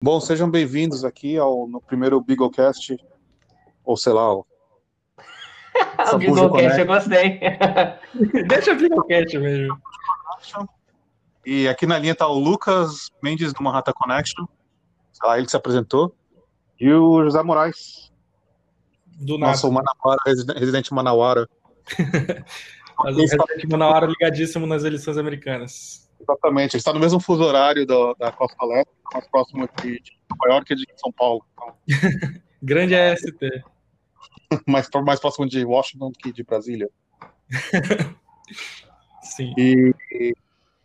Bom, sejam bem-vindos aqui ao no primeiro Beaglecast, ou sei lá, o o Beaglecast, eu gostei. Deixa o Beaglecast mesmo. E aqui na linha tá o Lucas Mendes do Manhattan Connection, tá, ele que se apresentou, e o José Moraes, Do nada. nosso Manauara, residen- residente Manauara. Mas o Resident Manauara ligadíssimo nas eleições americanas. Exatamente, ele está no mesmo fuso horário da, da Costa Leste, mais próximo de Nova York e de São Paulo. Então, Grande AST. mais, mais próximo de Washington que de Brasília. Sim. E, e,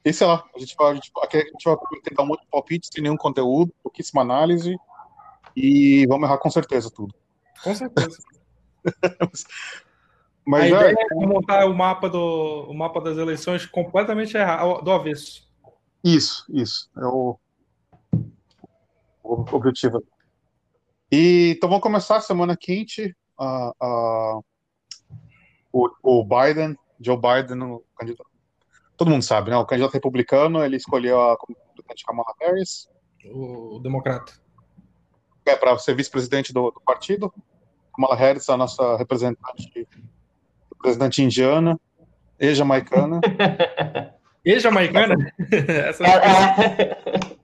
e sei lá, a gente vai, a gente, aqui a gente vai tentar um monte de palpite sem nenhum conteúdo, pouquíssima análise, e vamos errar com certeza tudo. Com certeza. Mas a é, ideia é montar o mapa, do, o mapa das eleições completamente errado, do avesso. isso, isso. É o, o objetivo. E, então vamos começar a semana quente. a a o, o Biden, Joe Biden, o candidato. Todo mundo sabe, né? O candidato republicano, ele escolheu a Kamala Harris O, o democrata. é, para ser vice-presidente do, do partido. Kamala Harris, a nossa representante, representante indiana e jamaicana. E jamaicana? Essa Ela- ela-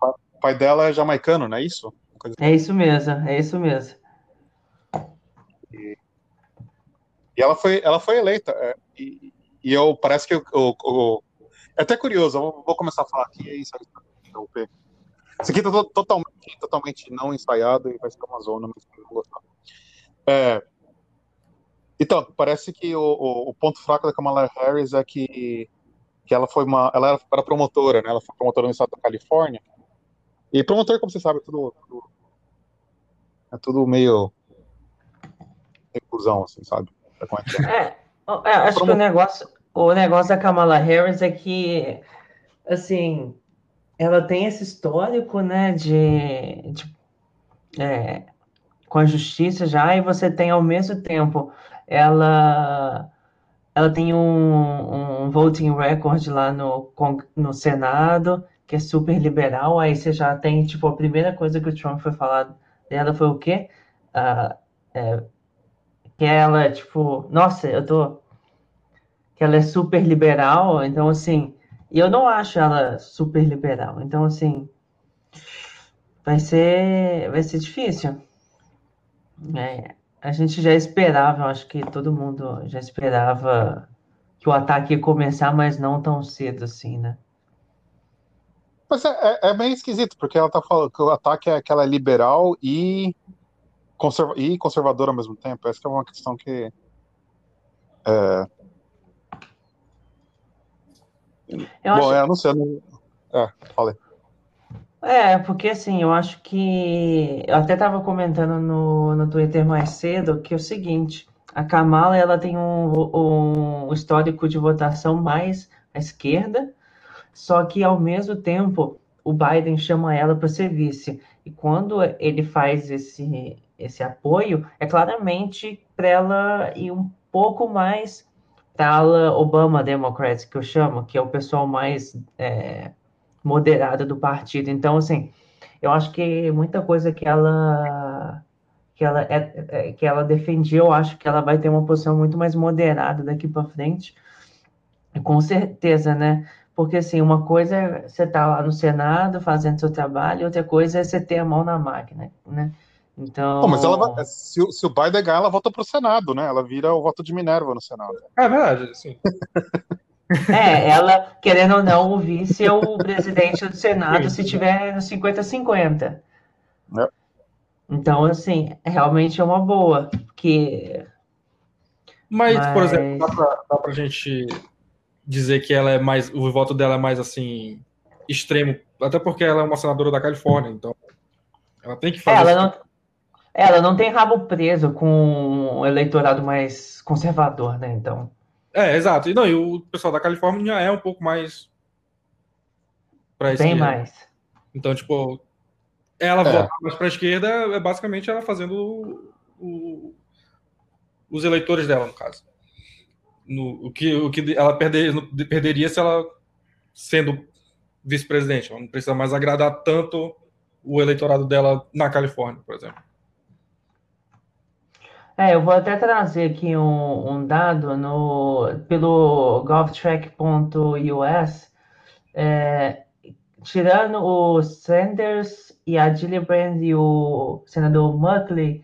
O pai dela é jamaicano, não é isso? É isso mesmo, é isso mesmo. E ela foi, ela foi eleita. é, e, e eu parece que o, o- o- é até curioso. Eu vou, começar a falar aqui. É isso aí, pra interromper. Isso aqui tá to- totalmente, totalmente não ensaiado e vai ficar uma zona, mas eu vou gostar. É, então, parece que o, o- o ponto fraco da Kamala Harris é que, que ela foi uma, ela era, promotora, né? Ela foi promotora no estado da Califórnia. E promotor, como você sabe, é tudo, tudo- é tudo meio recusão, assim, sabe? É é? É, é, acho que o negócio, o negócio da Kamala Harris é que, assim, ela tem esse histórico, né, de, de- é, com a justiça já, e você tem ao mesmo tempo, ela, ela tem um, um voting record lá no, no Senado, que é super liberal, aí você já tem, tipo, a primeira coisa que o Trump foi falar dela foi o quê? Ah, é, que ela, tipo, nossa, eu tô. Que ela é super liberal, então assim. E eu não acho ela super liberal, então assim. Vai ser, vai ser difícil. É, a gente já esperava, eu acho que todo mundo já esperava que o ataque ia começar, mas não tão cedo assim, né? Mas é, é, é meio esquisito, porque ela tá falando que o ataque é que ela é liberal e, conserva e conservadora ao mesmo tempo. Essa é uma questão que. É, Eu bom, acho, é, eu não sei. Não... É, falei. É, porque assim, eu acho que. Eu até estava comentando no, no Twitter mais cedo que é o seguinte: a Kamala ela tem um, um histórico de votação mais à esquerda, só que ao mesmo tempo o Biden chama ela para ser vice. E quando ele faz esse, esse apoio, é claramente para ela ir um pouco mais para a Obama Democrats, que eu chamo, que é o pessoal mais. é, moderada do partido. Então, assim, eu acho que muita coisa que ela que ela é, é- que ela defendia, eu acho que ela vai ter uma posição muito mais moderada daqui para frente. Com certeza, né? Porque assim, uma coisa é você estar lá no Senado fazendo seu trabalho, outra coisa é você ter a mão na máquina, né? Então, mas ela vai- se, o- se o Biden ganhar, ela volta pro Senado, né? Ela vira o voto de Minerva no Senado. É verdade, sim. é, ela, querendo ou não, o vice é o presidente do Senado se tiver no 50-50. É. Então, assim, realmente é uma boa, porque Mas, por Mas- exemplo, dá pra, dá pra gente dizer que ela é mais. O voto dela é mais assim. extremo. Até porque ela é uma senadora da Califórnia, então. Ela tem que fazer. ela não, ela não tem rabo preso com o eleitorado mais conservador, né? Então, É, exato. E, não, e o pessoal da Califórnia é um pouco mais. Pra bem esquerda. mais. Então, tipo, ela É. votar mais pra esquerda é basicamente ela fazendo o- o- os eleitores dela, no caso. No, o, que, o que ela perder, perderia se ela sendo vice-presidente. Ela não precisa mais agradar tanto o eleitorado dela na Califórnia, por exemplo. É, eu vou até trazer aqui um, um dado no, pelo golftrack.us, é, tirando o Sanders e a Gillibrand e o senador Muckley,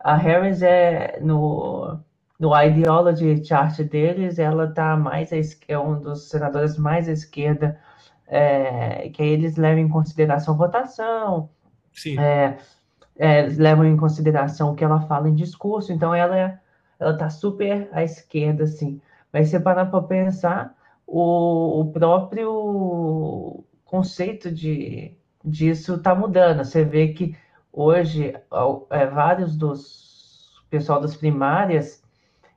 a Harris é no, no ideology chart deles, ela tá mais é um dos senadores mais à esquerda, é, que eles levam em consideração votação, Sim. é, é, levam em consideração o que ela fala em discurso, então ela ela tá super à esquerda, assim. Mas se parar para pensar, o, o próprio conceito de, disso está mudando. Você vê que hoje é, vários dos pessoal das primárias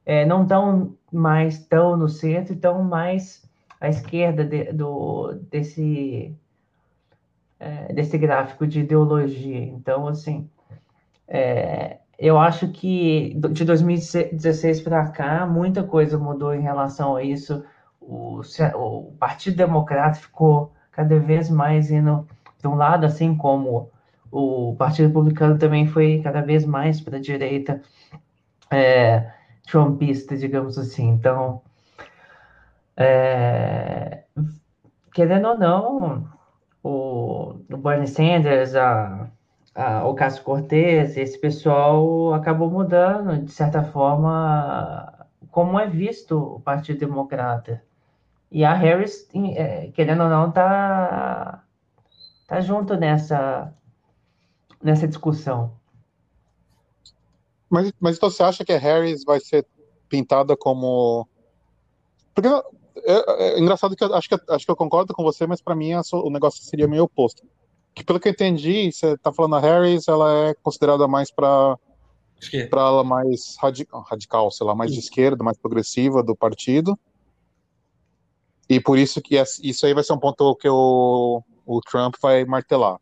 é, não estão mais tão no centro, estão mais à esquerda de, do, desse, é, desse gráfico de ideologia. Então, assim, é, eu acho que de 2016 para cá, muita coisa mudou em relação a isso. O, o Partido Democrata ficou cada vez mais indo de um lado, assim como o Partido Republicano também foi cada vez mais para a direita é, trumpista, digamos assim. Então, é, querendo ou não, o, o Bernie Sanders, a, a, o Cássio Cortez, esse pessoal acabou mudando, de certa forma, como é visto o Partido Democrata. E a Harris, é, querendo ou não, tá, tá junto nessa, nessa discussão. Mas, mas então você acha que a Harris vai ser pintada como. Porque é, é, é engraçado que eu acho que, acho que eu concordo com você, mas para mim o negócio seria meio oposto. Que pelo que eu entendi, você tá falando a Harris, ela é considerada mais para para ela mais radical, radical, sei lá, mais de esquerda, mais progressiva do partido. E por isso que isso aí vai ser um ponto que o, o Trump vai martelar.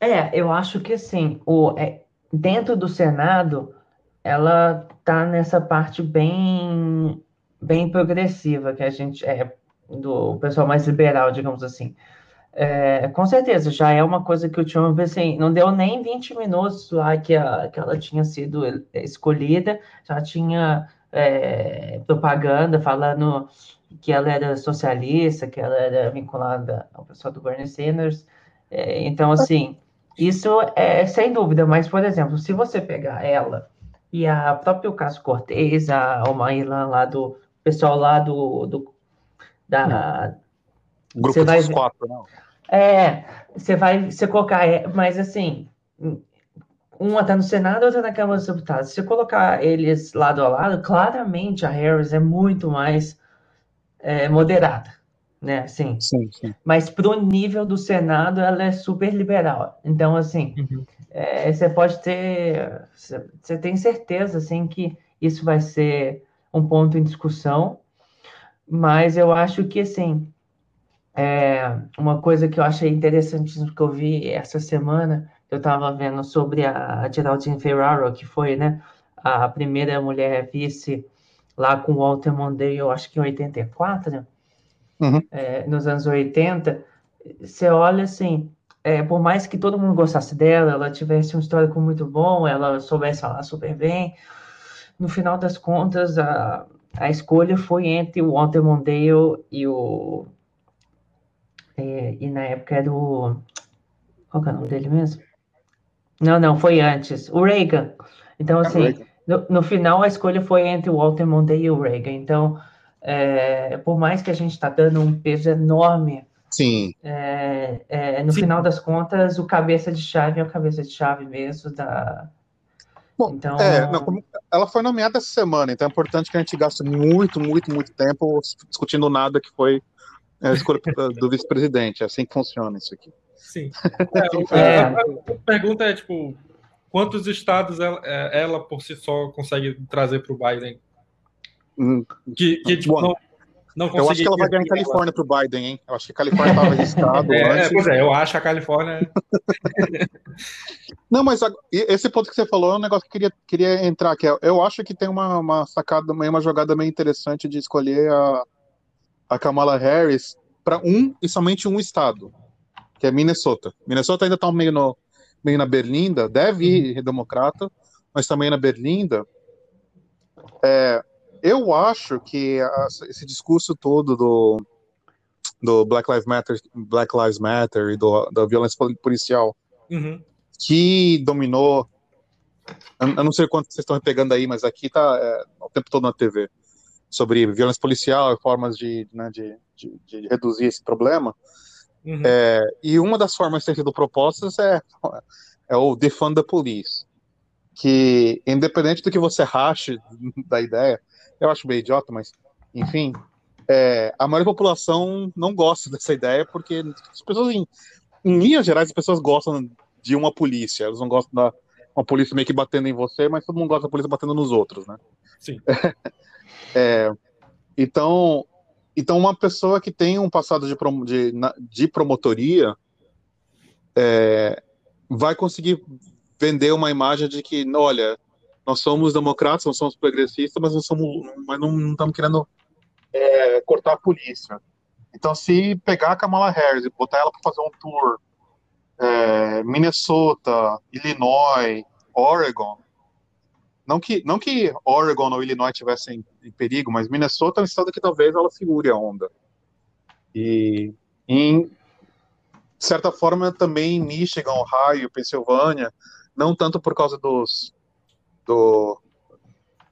É, eu acho que assim, o, é, dentro do Senado, ela tá nessa parte bem, bem progressiva, que a gente é do pessoal mais liberal, digamos assim. É, com certeza, já é uma coisa que o Trump, assim, não deu nem 20 minutos lá que, a, que ela tinha sido escolhida, já tinha é, propaganda falando que ela era socialista, que ela era vinculada ao pessoal do Bernie Sanders. É, então, assim, isso é sem dúvida, mas, por exemplo, se você pegar ela e a própria Cássio Cortez, a Omaílan lá do pessoal lá do, do da grupo dos quatro, não? É, você vai você colocar, é, mas assim, uma está no Senado, outra na Câmara dos Deputados. Se colocar eles lado a lado, claramente a Harris é muito mais é, moderada, né? Assim, sim, sim. Mas para o nível do Senado, ela é super liberal. Então, assim, uhum. é, você pode ter, você tem certeza, assim, que isso vai ser um ponto em discussão. Mas eu acho que, assim, é, uma coisa que eu achei interessantíssimo que eu vi essa semana eu estava vendo sobre a Geraldine Ferraro, que foi, né, a primeira mulher vice lá com Walter Mondale, eu acho que em 84, né? Uhum. É, nos anos 80, você olha assim, é, por mais que todo mundo gostasse dela, ela tivesse um histórico muito bom, ela soubesse falar super bem, no final das contas, a, a escolha foi entre o Walter Mondale e o. É, e na época era o. Qual é o nome dele mesmo? Não, não, foi antes. O Reagan. Então, é assim, no, no, final a escolha foi entre o Walter Mondale e o Reagan. Então, é, por mais que a gente está dando um peso enorme, Sim. É, é, no Sim. final das contas, o cabeça de chave é o cabeça de chave mesmo da. Bom, então, é, não, ela foi nomeada essa semana, então é importante que a gente gaste muito, muito, muito tempo discutindo nada que foi a escolha do vice-presidente. É assim que funciona isso aqui. Sim. É, é. A, a, pergunta é, tipo, quantos estados ela, é, ela por si só consegue trazer para o Biden? Hum, que, que tipo, não, não Eu acho que ela vai ganhar em Califórnia para o Biden, hein? Eu acho que a Califórnia estava registrado é, antes. Pois é, eu acho a Califórnia... não, mas esse ponto que você falou é um negócio que eu queria, queria entrar, que eu acho que tem uma, uma sacada, uma jogada meio interessante de escolher a, a Kamala Harris para um e somente um estado, que é Minnesota. Minnesota ainda está meio, no, meio na berlinda, deve ir democrata, mas também na berlinda. É, eu acho que a, esse discurso todo do, do Black Lives Matter, Black Lives Matter e do, da violência policial Uhum. que dominou. Eu eu não sei quanto vocês estão pegando aí, mas aqui tá é, o tempo todo na TV sobre violência policial e formas de, né, de, de, de reduzir esse problema. Uhum. É, e uma das formas que tem sido propostas é, é o defund the police, que independente do que você rache da ideia, eu acho meio idiota, mas enfim, é, a maioria da população não gosta dessa ideia porque as pessoas em, em linhas gerais as pessoas gostam de uma polícia, elas não gostam da uma polícia meio que batendo em você, mas todo mundo gosta da polícia batendo nos outros, né? Sim. É, então, então, uma pessoa que tem um passado de, prom- de, de promotoria é, vai conseguir vender uma imagem de que, olha, nós somos democratas, nós somos progressistas, mas não somos, mas não estamos querendo é, cortar a polícia. Então, se pegar a Kamala Harris e botar ela para fazer um tour, é, Minnesota, Illinois, Oregon, não que, não que Oregon ou Illinois tivessem em perigo, mas Minnesota é um estado que talvez ela segure a onda. E, em certa forma, também Michigan, Ohio, Pensilvânia, não tanto por causa dos, do,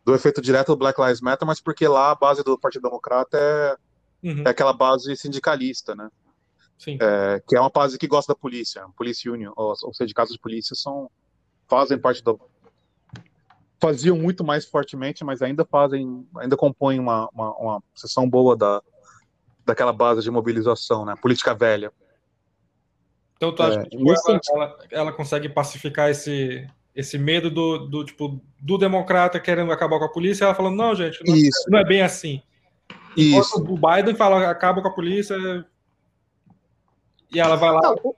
do efeito direto do Black Lives Matter, mas porque lá a base do Partido Democrata é, Uhum. é aquela base sindicalista, né? Sim. É, que é uma base que gosta da polícia. Police Union, os, os sindicatos de polícia são, fazem parte do. Faziam muito mais fortemente, mas ainda fazem, ainda compõem uma, uma, uma seção boa da, daquela base de mobilização, né? Política velha. Então tu acha É, que tipo, ela, ela, ela consegue pacificar esse, esse medo do, do, tipo, do democrata querendo acabar com a polícia, ela falando, não, gente, não, Isso, não é bem assim. isso. Enquanto o Biden fala, acaba com a polícia, e ela vai lá. Não,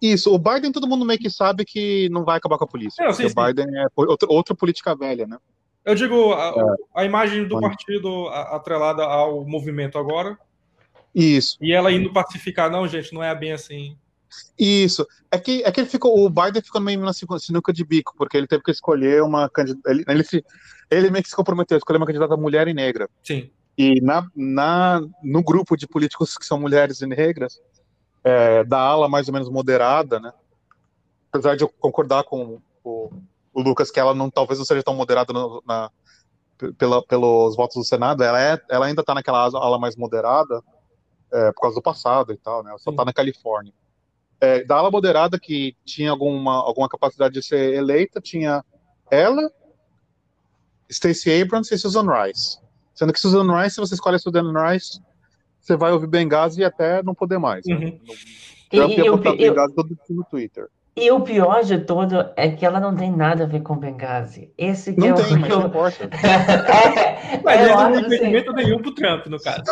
isso, o Biden todo mundo meio que sabe que não vai acabar com a polícia. Não, porque sim, o Biden é outra, outra política velha, né? Eu digo, a, a imagem do partido atrelada ao movimento agora, Isso. e ela indo pacificar, não, gente, não é bem assim. Isso. É que, é que ele ficou, o Biden ficou meio na sinuca sinuca de bico, porque ele teve que escolher uma candidata. Ele, ele, se, ele meio que se comprometeu a escolher uma candidata mulher e negra. Sim. E na, na, no grupo de políticos que são mulheres e negras, é, da ala mais ou menos moderada, né? Apesar de eu concordar com o, o Lucas que ela não, talvez não seja tão moderada no- na, pela, pelos votos do Senado, ela, é, ela ainda está naquela ala mais moderada é, por causa do passado e tal, né? Ela só está na Califórnia. É, da ala moderada que tinha alguma, alguma capacidade de ser eleita, tinha ela, Stacey Abrams e Susan Rice. Sendo que Susan Rice, se você escolhe a Susan Rice, você vai ouvir Benghazi até não poder mais. né? Uhum. E, Trump ia o, botar pi- o- Benghazi todo no Twitter. e o pior de tudo é que ela não tem nada a ver com Benghazi. Esse que é Não o tem, mas que não eu- importa. é, Mas eu não tem assim, entendimento nenhum pro Trump, no caso.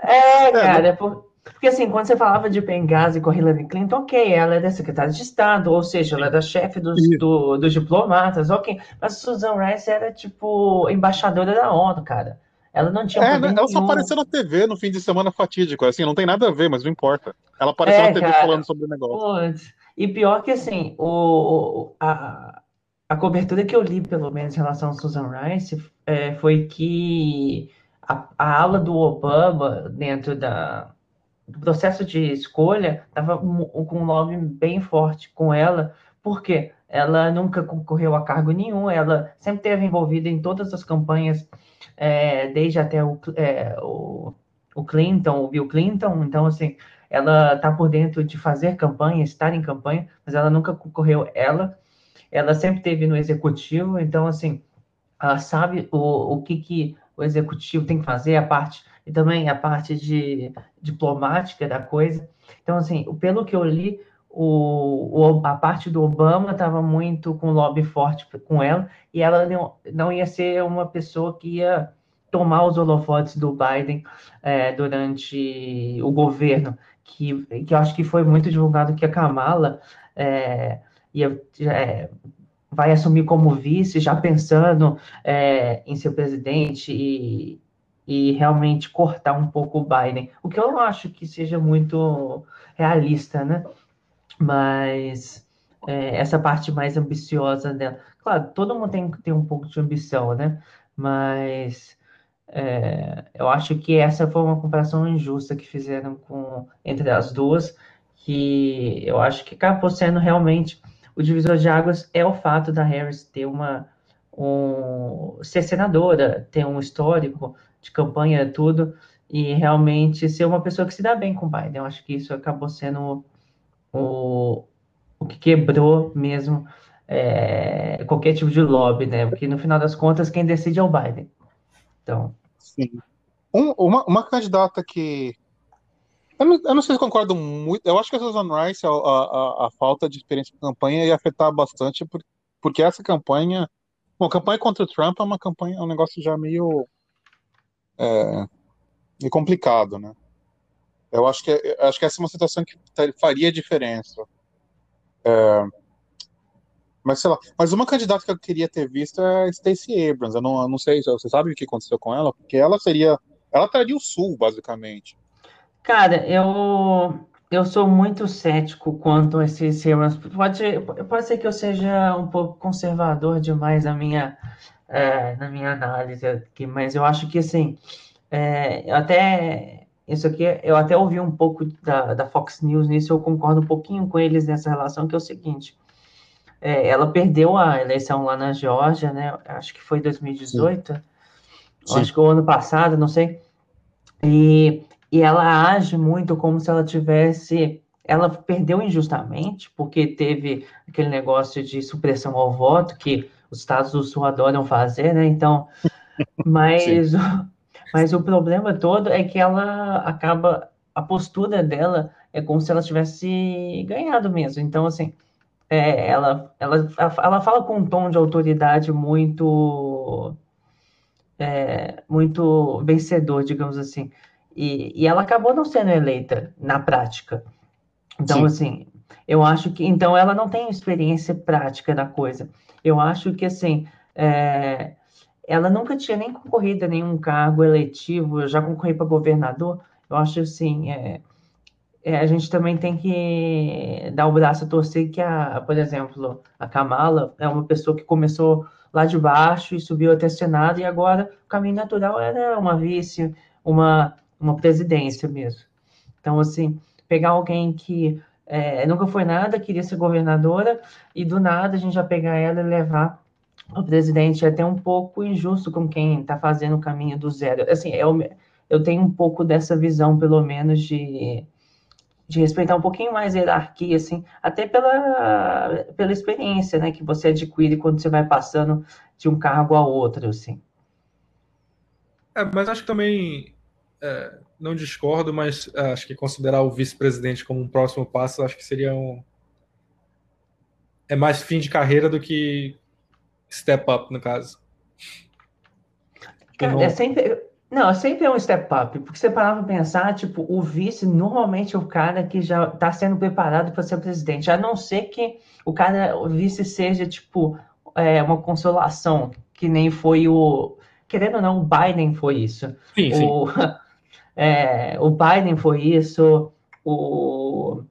É, cara, é por- porque assim, quando você falava de Benghazi com Hillary Clinton, ok, ela é da secretária de Estado, ou seja, ela é da chefe dos, do- dos diplomatas, ok. Mas Susan Rice era, tipo, embaixadora da ONU, cara. Ela não tinha É, né, ela só apareceu na TV no fim de semana fatídico. Assim, não tem nada a ver, mas não importa. Ela apareceu É, na TV cara. falando sobre o negócio. Putz. E pior que assim, o- a, a cobertura que eu li, pelo menos, em relação a Susan Rice, é, foi que a, a ala do Obama dentro da, do processo de escolha estava com um lobby bem forte com ela, porque ela nunca concorreu a cargo nenhum, ela sempre esteve envolvida em todas as campanhas, é, desde até o, é, o, o Clinton, o Bill Clinton, então assim, ela está por dentro de fazer campanha, estar em campanha, mas ela nunca concorreu ela, ela sempre teve no executivo, então assim, ela sabe o, o que, que o executivo tem que fazer, a parte, e também a parte de diplomática da coisa. Então, assim, pelo que eu li, o, o- a parte do Obama estava muito com lobby forte com ela, e ela não, não ia ser uma pessoa que ia tomar os holofotes do Biden é, durante o governo, que, que eu acho que foi muito divulgado que a Kamala é, ia, é, vai assumir como vice, já pensando é, em ser presidente e, e realmente cortar um pouco o Biden. O que eu não acho que seja muito realista, né? Mas é, essa parte mais ambiciosa dela. Claro, todo mundo tem que ter um pouco de ambição, né? Mas é, eu acho que essa foi uma comparação injusta que fizeram com entre as duas, que eu acho que acabou sendo realmente o divisor de águas é o fato da Harris ter uma um, ser senadora, ter um histórico de campanha tudo e realmente ser uma pessoa que se dá bem com o Biden. Eu acho que isso acabou sendo o, o que quebrou mesmo é, qualquer tipo de lobby, né? Porque no final das contas quem decide é o Biden. Então. Sim. Um, uma, uma candidata que eu não, eu não, sei se concordo muito. Eu acho que a Susan Rice, a, a, a falta de experiência de campanha ia afetar bastante, porque essa campanha. Bom, campanha contra o Trump é uma campanha, é um negócio já meio. É, meio complicado, né? Eu acho que, acho que essa é uma situação que faria diferença. É, mas sei lá, mas uma candidata que eu queria ter visto é a Stacey Abrams. Eu não, eu não sei, você sabe o que aconteceu com ela? Porque ela seria, ela traria o Sul, basicamente. Cara, eu eu sou muito cético quanto a esses Abrams. Pode, pode ser que eu seja um pouco conservador demais na minha, é, na minha análise aqui, mas eu acho que assim, é, até isso aqui, eu até ouvi um pouco da, da Fox News nisso, eu concordo um pouquinho com eles nessa relação, que é o seguinte, é, ela perdeu a eleição lá na Geórgia, né, acho que foi 2018, Sim. acho que o ano passado, não sei, e, e ela age muito como se ela tivesse, ela perdeu injustamente, porque teve aquele negócio de supressão ao voto, que os estados do Sul adoram fazer, né, então, mas... Mas o problema todo é que ela acaba. A postura dela é como se ela tivesse ganhado mesmo. Então, assim, é, ela, ela, ela fala com um tom de autoridade muito. É, muito vencedor, digamos assim. E, e ela acabou não sendo eleita na prática. Então, Sim. assim, eu acho que. Então, ela não tem experiência prática da coisa. Eu acho que, assim. É, ela nunca tinha nem concorrido a nenhum cargo eletivo, já concorri para governador. Eu acho assim, é, é, a gente também tem que dar o braço a torcer que, a, por exemplo, a Kamala é uma pessoa que começou lá de baixo e subiu até Senado, e agora o caminho natural era uma vice, uma, uma presidência mesmo. Então, assim, pegar alguém que é, nunca foi nada, queria ser governadora, e do nada a gente já pegar ela e levar o presidente é até um pouco injusto com quem está fazendo o caminho do zero. Assim, eu, eu tenho um pouco dessa visão, pelo menos, de, de respeitar um pouquinho mais a hierarquia, assim, até pela, pela experiência, né, que você adquire quando você vai passando de um cargo ao outro, assim. É, mas acho que também, é, não discordo, mas é, acho que considerar o vice-presidente como um próximo passo, acho que seria um... É mais fim de carreira do que step up, no caso. Cara, não... é sempre. Não, sempre é um step up, porque você parava para pensar, tipo, o vice normalmente é o cara que já está sendo preparado para ser presidente, a não ser que o cara, o vice seja, tipo, é, uma consolação, que nem foi o. Querendo ou não, o Biden foi isso. Sim, o, sim. É, o Biden foi isso, o,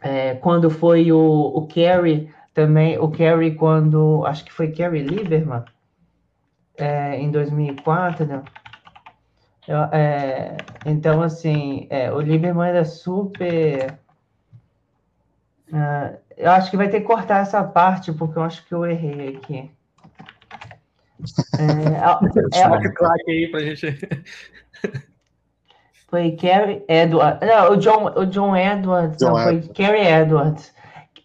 é, quando foi o, o Kerry também o Kerry, quando. Acho que foi Kerry Lieberman, é, em 2004, né? Eu, é, então, assim, é, o Lieberman era super. Uh, eu acho que vai ter que cortar essa parte, porque eu acho que eu errei aqui. É, é, aí pra gente. Foi Kerry Edwards. Não, o John, o John Edwards. John não, Edwards. foi Kerry Edwards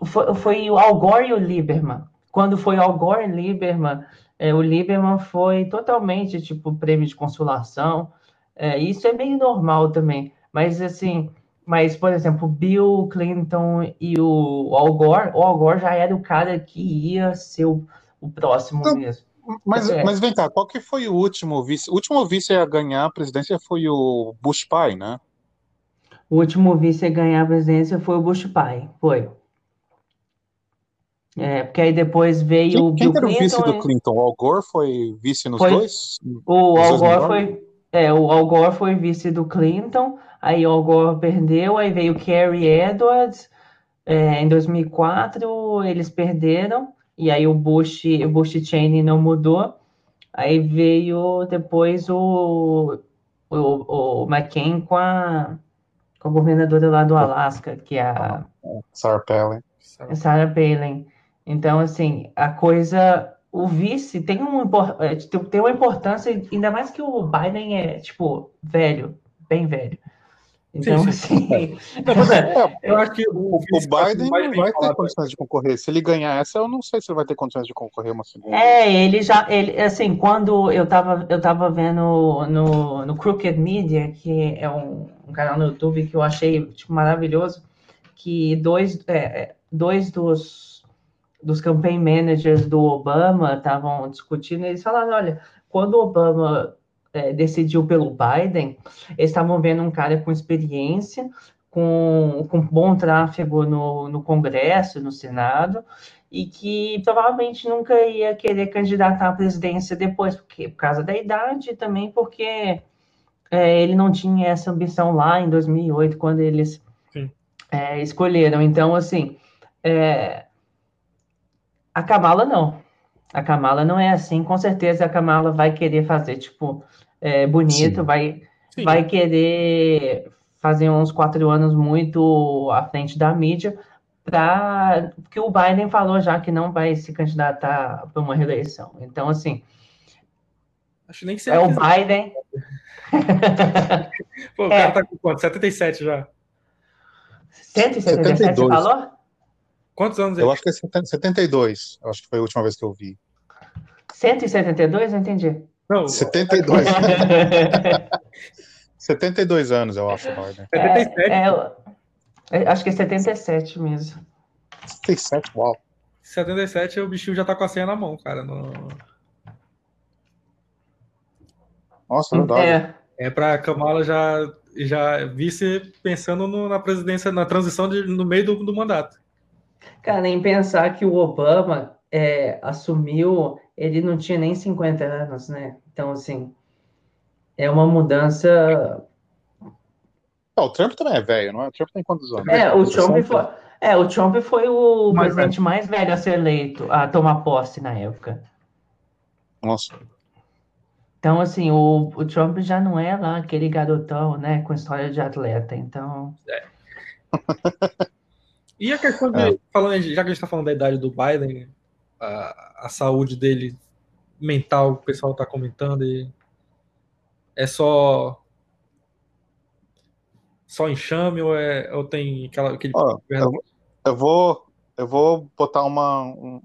foi, foi o Al Gore e o Lieberman. Quando foi Al Gore e Lieberman, é, o Lieberman foi totalmente tipo prêmio de consolação. É, isso é bem normal também. Mas assim, mas por exemplo, Bill Clinton e o Al Gore, o Al Gore já era o cara que ia ser o, o próximo então, mesmo. Mas, é. mas vem cá, qual que foi o último vice? O último vice a ganhar a presidência foi o Bush pai, né? O último vice a ganhar a presidência foi o Bush pai, foi. É, porque aí depois veio quem, o Bill quem era Clinton. o vice do Clinton? O Al Gore foi vice nos foi, dois? O Al Gore foi, É, o Al Gore foi vice do Clinton, aí o Al Gore perdeu, aí veio Kerry Edwards, é, em 2004 eles perderam, e aí o Bush, o Bush Cheney não mudou, aí veio depois o, o, o McCain com a, com a governadora lá do Alasca, que é a... Sarah Palin. Sarah Palin. Então, assim, a coisa o vice tem, um, é, tem uma importância, ainda mais que o Biden é, tipo, velho, bem velho. Então, sim, sim. assim. É, eu acho que o, o Biden não vai ter condições de concorrer. Se ele ganhar essa, eu não sei se ele vai ter condições de concorrer uma segunda. É, ele já. Ele, assim, quando eu tava, eu tava vendo no, no Crooked Media, que é um, um canal no YouTube que eu achei tipo, maravilhoso, que dois, é, é dois dos dos campaign managers do Obama estavam discutindo, eles falaram, olha, quando o Obama é, decidiu pelo Biden, eles estavam vendo um cara com experiência, com, com bom tráfego no, no Congresso, no Senado, e que provavelmente nunca ia querer candidatar à presidência depois, porque, por causa da idade e também porque é, ele não tinha essa ambição lá em 2008, quando eles é, escolheram. Então, assim, é, a Kamala não. A Kamala não é assim. Com certeza a Kamala vai querer fazer, tipo, é, bonito, Sim. vai, Sim. vai querer fazer uns quatro anos muito à frente da mídia, para que o Biden falou já que não vai se candidatar para uma reeleição. Então, assim. Acho nem que é o Biden. Pô, o é. cara tá com quanto? 77 já. 177 72. você falou? Quantos anos ele Eu acho que é 72. Eu acho que foi a última vez que eu vi. 172? Eu entendi. Não, 72. 72 anos, eu acho, Biden. 77? É, é, acho que é 77 mesmo. 77, uau. 77, o bichinho já tá com a senha na mão, cara. No... Nossa, verdade. É, é pra Kamala já, já vice pensando no, na presidência, na transição de, no meio do, do mandato. Cara, nem pensar que o Obama é, assumiu, ele não tinha nem 50 anos, né? Então, assim, é uma mudança. Não, o Trump também é velho, não é? O Trump tem quantos anos? É, o Trump foi, é, o Trump foi o mais presidente velho. mais velho a ser eleito, a tomar posse na época. Nossa. Então, assim, o, o Trump já não é lá aquele garotão, né, com história de atleta, então... É. E a questão de. É. Falando, já que a gente está falando da idade do Biden, a, a saúde dele mental, o pessoal está comentando, e é só. Só enxame ou, é, ou tem aquela, aquele. eu, eu, vou, eu vou botar uma, um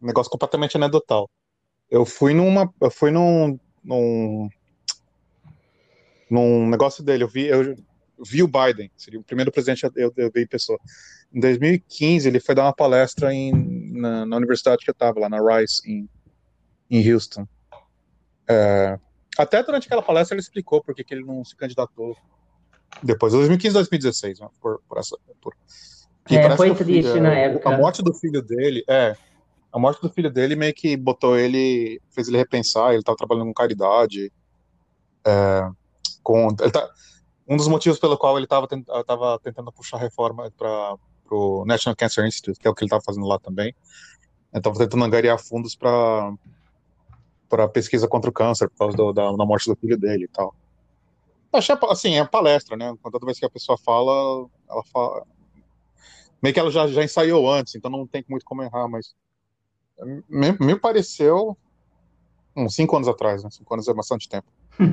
negócio completamente anedotal. Eu fui numa. Eu fui num. num num negócio dele, eu vi, eu vi o Biden, seria o primeiro presidente eu, eu, em pessoa. Em 2015, ele foi dar uma palestra em, na, na universidade que eu estava, lá na Rice, em, em Houston. É, até durante aquela palestra ele explicou por que, ele não se candidatou depois, 2015, 2016, né, por, por essa, por, é, foi triste filho, na é, época. A morte do filho dele, é, a morte do filho dele meio que botou ele, fez ele repensar, ele estava trabalhando com caridade, é, com, ele tá, um dos motivos pelo qual ele estava tentando puxar reforma para o National Cancer Institute, que é o que ele estava fazendo lá também. Estava tentando angariar fundos para para pesquisa contra o câncer por causa do, da, da, morte do filho dele e tal. Achei, assim, é palestra, né? Toda vez que a pessoa fala, ela fala. Meio que ela já, já ensaiou antes, então não tem muito como errar, mas. Me, me pareceu. Uns cinco anos atrás, né? Cinco anos é bastante tempo.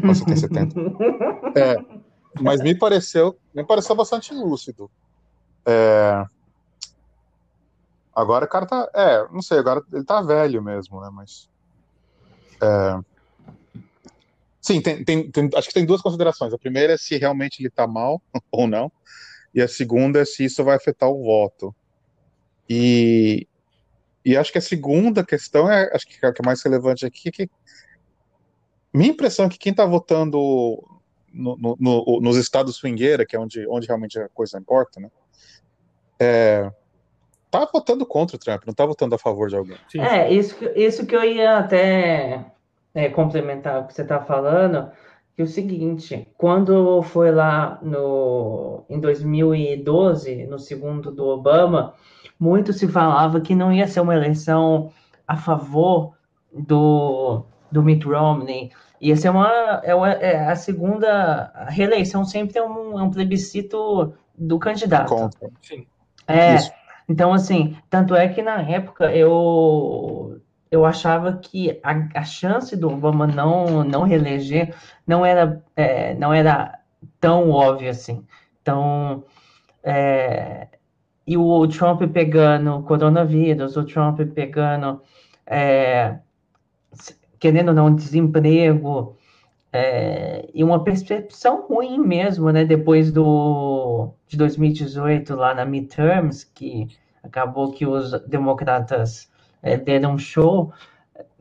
Você tem 70. É, mas me pareceu, me pareceu bastante lúcido. É... Agora o cara tá. É, não sei, agora ele tá velho mesmo, né? Mas. É... Sim, tem, tem, tem, acho que tem duas considerações. A primeira é se realmente ele tá mal ou não. E a segunda é se isso vai afetar o voto. E, e acho que a segunda questão é, acho que é a que é mais relevante aqui, é que minha impressão é que quem está votando no, no, no, nos estados swingueira, que é onde, onde realmente a coisa importa, né? É, tá votando contra o Trump, não tá votando a favor de alguém. Sim. É, isso, isso que eu ia até é, complementar o que você tá falando, que é o seguinte, quando foi lá no, em 2012, no segundo do Obama, muito se falava que não ia ser uma eleição a favor do, do Mitt Romney. Ia ser uma, é, uma, é a segunda a reeleição sempre é um, é um plebiscito do candidato. Contra. Sim. É, Isso. então assim, tanto é que na época eu eu achava que a, a chance do Obama não, não reeleger não era, é, não era tão óbvia assim. Então, é, e o Trump pegando o coronavírus, o Trump pegando, é, querendo ou não, desemprego, é, e uma percepção ruim mesmo, né? Depois do, de 2018, lá na midterms, que acabou que os democratas é, deram um show,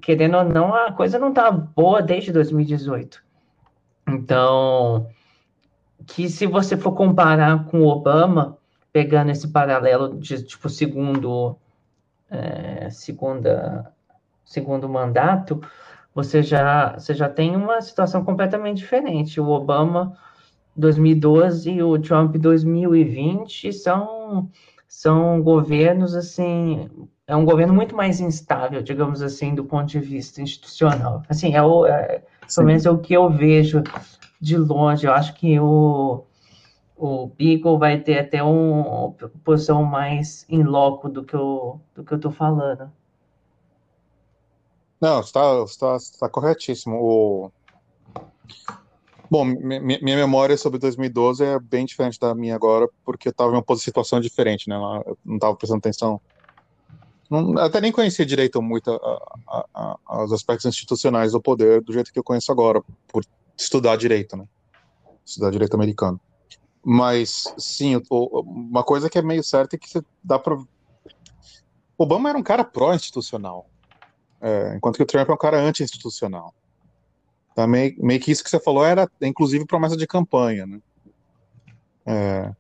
querendo ou não, a coisa não tá boa desde 2018. Então, que se você for comparar com o Obama, pegando esse paralelo de tipo segundo é, segunda segundo mandato, você já você já tem uma situação completamente diferente. O Obama 2012 e o Trump 2020 são são governos assim é um governo muito mais instável, digamos assim, do ponto de vista institucional. Assim, é, o, é pelo menos é o que eu vejo de longe. Eu acho que o, o Beagle vai ter até um, uma posição mais em loco do que eu do que eu estou falando. Não, está está, está corretíssimo. O... Bom, minha, memória sobre 2012 é bem diferente da minha agora, porque eu estava em uma situação diferente, né? Eu não estava prestando atenção não, até nem conhecia direito muito a, a, a, os aspectos institucionais do poder do jeito que eu conheço agora, por estudar direito, né? Estudar direito americano. Mas, sim, uma coisa que é meio certa é que dá para. Obama era um cara pró-institucional, é, enquanto que o Trump é um cara anti-institucional. Tá, meio, meio que isso que você falou era, inclusive, promessa de campanha, né? É,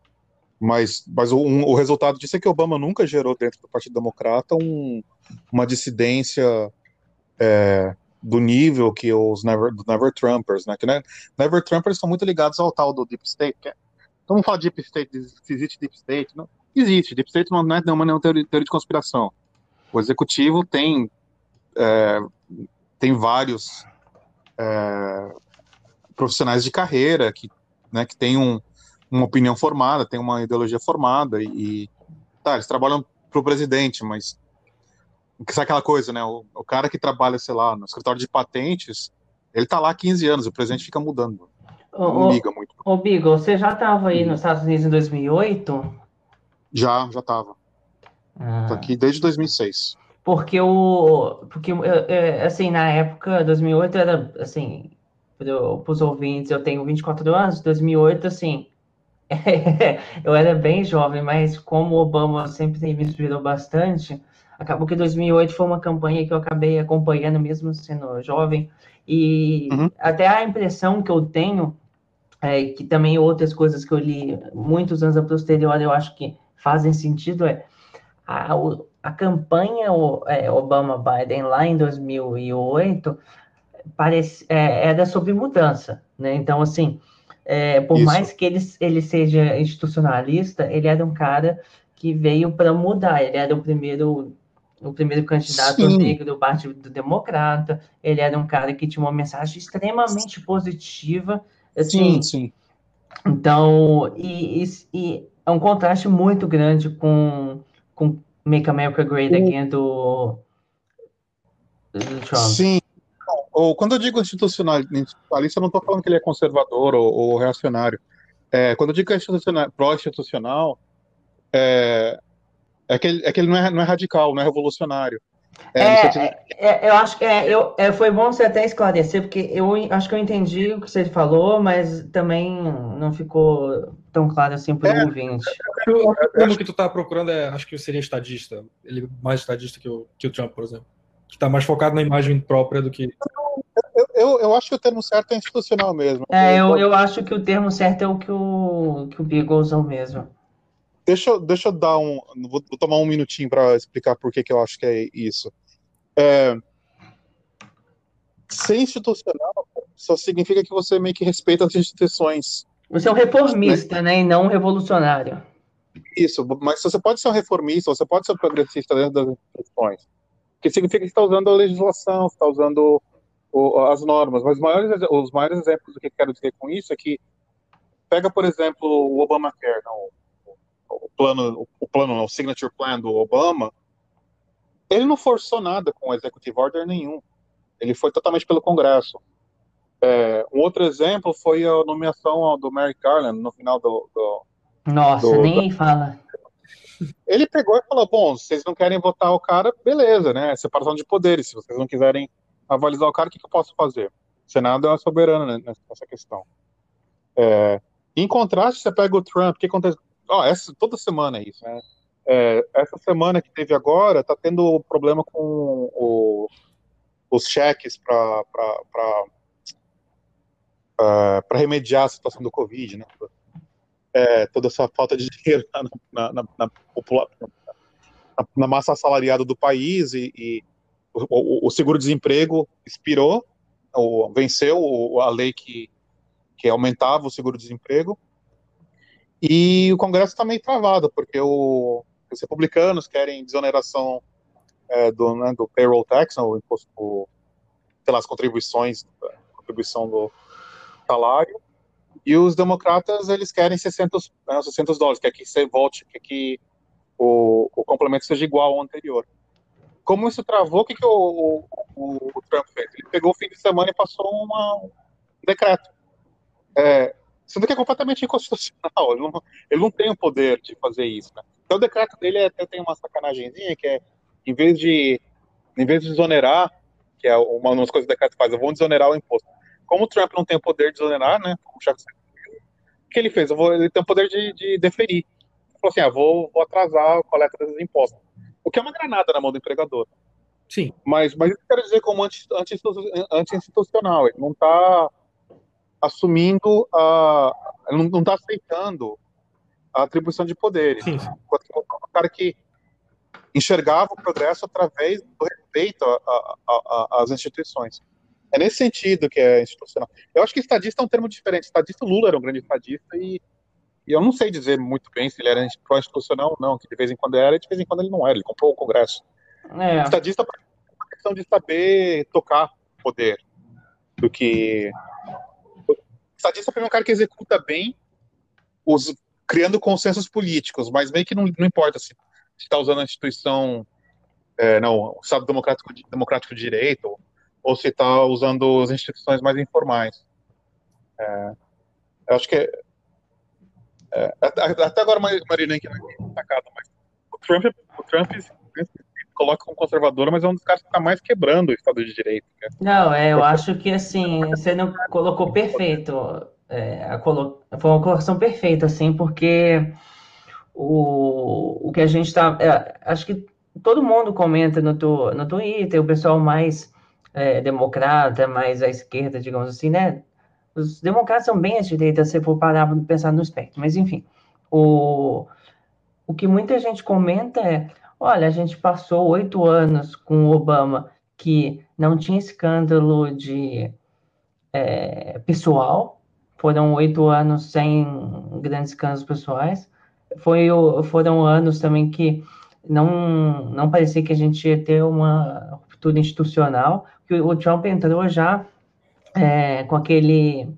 mas, mas o, um, o, resultado disso é que Obama nunca gerou dentro do Partido Democrata um, uma dissidência é, do nível que os Never, Never Trumpers, né? Que né, Never Trumpers estão muito ligados ao tal do Deep State. Que é, então vamos falar de Deep State, se existe Deep State. Não, existe. Deep State não é nenhuma, nenhuma teoria, teoria de conspiração. O executivo tem, é, tem vários é, profissionais de carreira que, né, que tem um, uma opinião formada, tem uma ideologia formada e, tá, eles trabalham para o presidente, mas sabe aquela coisa, né? O, o, cara que trabalha, sei lá, no escritório de patentes, ele tá lá há 15 anos, o presidente fica mudando. Não ô, liga muito. Ô, Bigo, você já estava aí nos Estados Unidos em 2008? Já, já estava. Ah. Tô aqui desde 2006. Porque o. Porque, assim, na época, 2008 era, assim, para os ouvintes, eu tenho 24 anos, 2008, assim, eu era bem jovem, mas como o Obama sempre me inspirou bastante, acabou que 2008 foi uma campanha que eu acabei acompanhando mesmo sendo jovem, e uhum. até a impressão que eu tenho, é, que também outras coisas que eu li muitos anos a posterior, eu acho que fazem sentido, é a, a campanha é, Obama-Biden lá em 2008 parece, é, era sobre mudança, né? Então, assim, é, por Isso. mais que ele, ele seja institucionalista, ele era um cara que veio para mudar. Ele era o primeiro o primeiro candidato sim. negro do Partido Democrata. Ele era um cara que tinha uma mensagem extremamente positiva. Assim, sim, sim. Então, e, e, e é um contraste muito grande com, com Make America Great Again do, do Trump. Sim, ou quando eu digo institucionalista, eu não estou falando que ele é conservador ou, ou reacionário. É, quando eu digo que é institucional, pró-institucional, é, é, que ele, é que ele não é, não é radical, não é revolucionário. É, é, é, eu acho que é, eu, é, foi bom você até esclarecer, porque eu acho que eu entendi o que você falou, mas também não ficou tão claro assim para o é, ouvinte. O termo que tu está procurando é, acho que seria estadista, ele mais estadista que o, que o Trump, por exemplo que está mais focado na imagem própria do que. Eu, eu, eu, acho que o termo certo é institucional mesmo. É, eu, eu acho que o termo certo é o que o, que o Beagle usou mesmo. Deixa, deixa eu dar um. Vou, vou tomar um minutinho para explicar por que, que eu acho que é isso. É, ser institucional só significa que você meio que respeita as instituições. Você é um reformista, né? né? E não um revolucionário. Isso, mas você pode ser um reformista, você pode ser um progressista dentro das instituições. Que significa que está usando a legislação, está usando o, as normas. Mas os maiores, os maiores exemplos do que quero dizer com isso é que pega, por exemplo, o Obamacare, não, o plano, o plano, o signature plan do Obama, ele não forçou nada com executive order nenhum. Ele foi totalmente pelo Congresso. É, um outro exemplo foi a nomeação do Merrick Garland no final do. do Nossa, do, nem do... fala. Ele pegou e falou: bom, se vocês não querem votar o cara, beleza, né? Separação de poderes. Se vocês não quiserem avalizar o cara, o que, que eu posso fazer? O Senado é soberano né, nessa questão. É, em contraste, você pega o Trump, o que acontece? Oh, essa, toda semana é isso, né? É, essa semana que teve agora, tá tendo problema com o, os cheques para para remediar a situação do Covid, né? É, toda essa falta de dinheiro na, na, na, na massa assalariada do país e, e o, o seguro-desemprego expirou, ou venceu a lei que, que aumentava o seguro-desemprego, e o Congresso está meio travado, porque o, os republicanos querem desoneração é, do, né, do payroll tax, o imposto, sei lá, as contribuições, contribuição do salário, e os democratas, eles querem 600, né, 600 dólares, quer que você volte, quer que o, o complemento seja igual ao anterior. Como isso travou, o que, que o, o, o Trump fez? Ele pegou o fim de semana e passou uma, um decreto. É, sendo que é completamente inconstitucional. Ele não, ele não tem o poder de fazer isso. Né? Então o decreto dele até tem uma sacanagemzinha que é, em vez de, em vez de desonerar, que é uma das coisas que o decreto faz, eu vou desonerar o imposto. Como o Trump não tem o poder de desonerar, né? o que ele fez? Vou, ele tem o poder de, de deferir. Ele falou assim: ah, vou, vou atrasar a coleta desses impostos. O que é uma granada na mão do empregador. Sim. Mas, mas isso quero dizer como anti-institucional. Anti ele não está assumindo, a, ele não está aceitando a atribuição de poderes. Sim. Enquanto que o cara que enxergava o progresso através do respeito às instituições. É nesse sentido que é institucional. Eu acho que estadista é um termo diferente. Estadista, Lula era um grande estadista e, e eu não sei dizer muito bem se ele era pró-institucional ou não, que de vez em quando era e de vez em quando ele não era. Ele comprou o Congresso. É. Estadista é uma questão de saber tocar poder do que. Estadista é um cara que executa bem, os, criando consensos políticos, mas meio que não, não importa se está usando a instituição, é, não, o Estado Democrático, Democrático de Direito ou se está usando as instituições mais informais. É, eu acho que é, é, até agora Marina aqui sacada, mas o Trump, o Trump coloca como conservador, mas é um dos caras que está mais quebrando o Estado de Direito. Né? Não, é, eu acho que assim você não colocou perfeito. É, colo... Foi uma colocação perfeita, assim, porque o, o que a gente está. É, acho que todo mundo comenta no, tu, no Twitter, o pessoal mais é, democrata, mais à esquerda, digamos assim, né? Os democratas são bem à direita, se for parar para pensar no espectro. Mas, enfim, o, o que muita gente comenta é: olha, a gente passou oito anos com o Obama, que não tinha escândalo de é, pessoal, foram oito anos sem grandes escândalos pessoais. Foi, foram anos também que não, não parecia que a gente ia ter uma ruptura institucional que o Trump entrou já é, com aquele.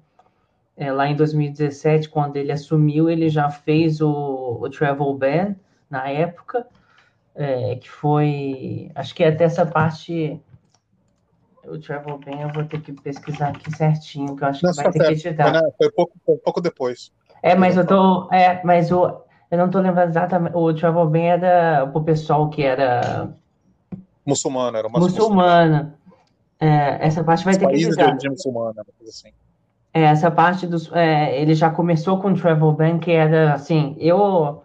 É, lá em 2017, quando ele assumiu, ele já fez o, o travel ban na época, é, que foi. Acho que até essa parte. O travel ban eu vou ter que pesquisar aqui certinho, que eu acho que vai ter que editar. Foi, foi, pouco, foi pouco depois. É, mas eu tô. É, mas o, eu não tô lembrando exatamente. O travel ban era pro pessoal que era. Muçulmano, era uma muçulmana. É, essa parte vai Os ter que editar. de muçulmana, assim. É, essa parte dos. É, ele já começou com o Travel Ban, que era assim. Eu,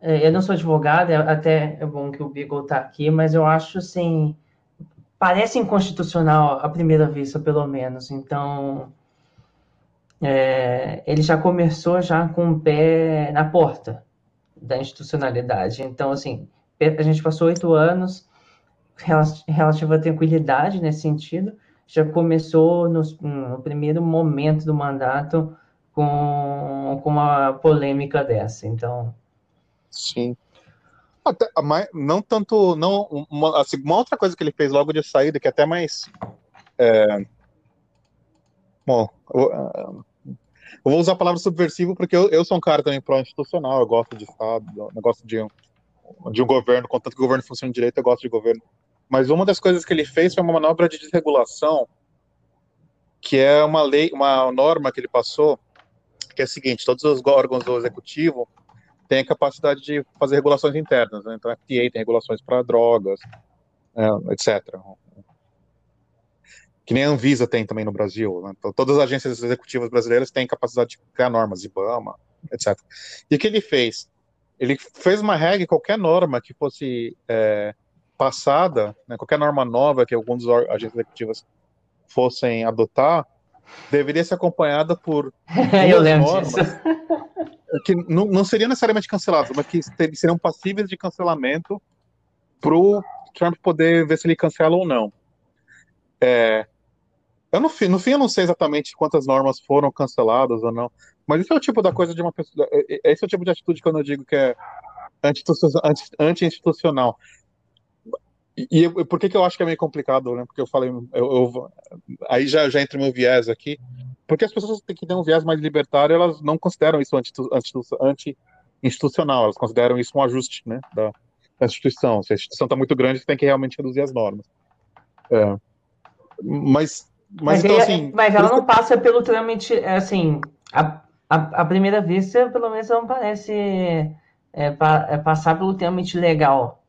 é, eu não sou advogado, até é bom que o Beagle está aqui, mas eu acho assim. Parece inconstitucional à primeira vista, pelo menos. Então. É, ele já começou já com o pé na porta da institucionalidade. Então, assim, a gente passou oito anos relativa tranquilidade nesse sentido. já começou no, no primeiro momento do mandato com, com uma polêmica dessa. Então. Sim. Até, mas não tanto. Não, uma, assim, uma outra coisa que ele fez logo de saída, que é até mais. É, bom, eu, eu, vou usar a palavra subversivo porque eu, eu sou um cara também pró-institucional, eu gosto de Estado, eu gosto de um, de um governo, contanto que o governo funcione direito, eu gosto de governo. Mas uma das coisas que ele fez foi uma manobra de desregulação, que é uma lei, uma norma que ele passou, que é a seguinte: todos os órgãos do executivo têm a capacidade de fazer regulações internas. Né? Então, a FDA tem regulações para drogas, é, etc. Que nem a Anvisa tem também no Brasil. Né? Então, todas as agências executivas brasileiras têm capacidade de criar normas, IBAMA, etc. E o que ele fez? Ele fez uma regra, qualquer norma que fosse é, passada, né, qualquer norma nova que alguns agentes executivos fossem adotar, deveria ser acompanhada por duas normas que não, não seriam necessariamente canceladas, mas que seriam passíveis de cancelamento para o Trump poder ver se ele cancela ou não. É, eu no fim, no fim eu não sei exatamente quantas normas foram canceladas ou não, mas esse é o tipo da coisa de uma pessoa, é, é, esse é o tipo de atitude que eu não digo que é anti-institucional. E, por que, que eu acho que é meio complicado, né? Porque eu falei, eu, eu, aí já, já entra meu viés aqui, porque as pessoas que têm um viés mais libertário, elas não consideram isso anti-institucional, elas consideram isso um ajuste, né, da, da instituição. Se a instituição está muito grande, tem que realmente reduzir as normas. É. Mas, mas, mas, então, é, assim, mas ela não passa pelo trâmite, assim, a, a, a primeira vista, pelo menos, não parece é, pa, é passar pelo trâmite legal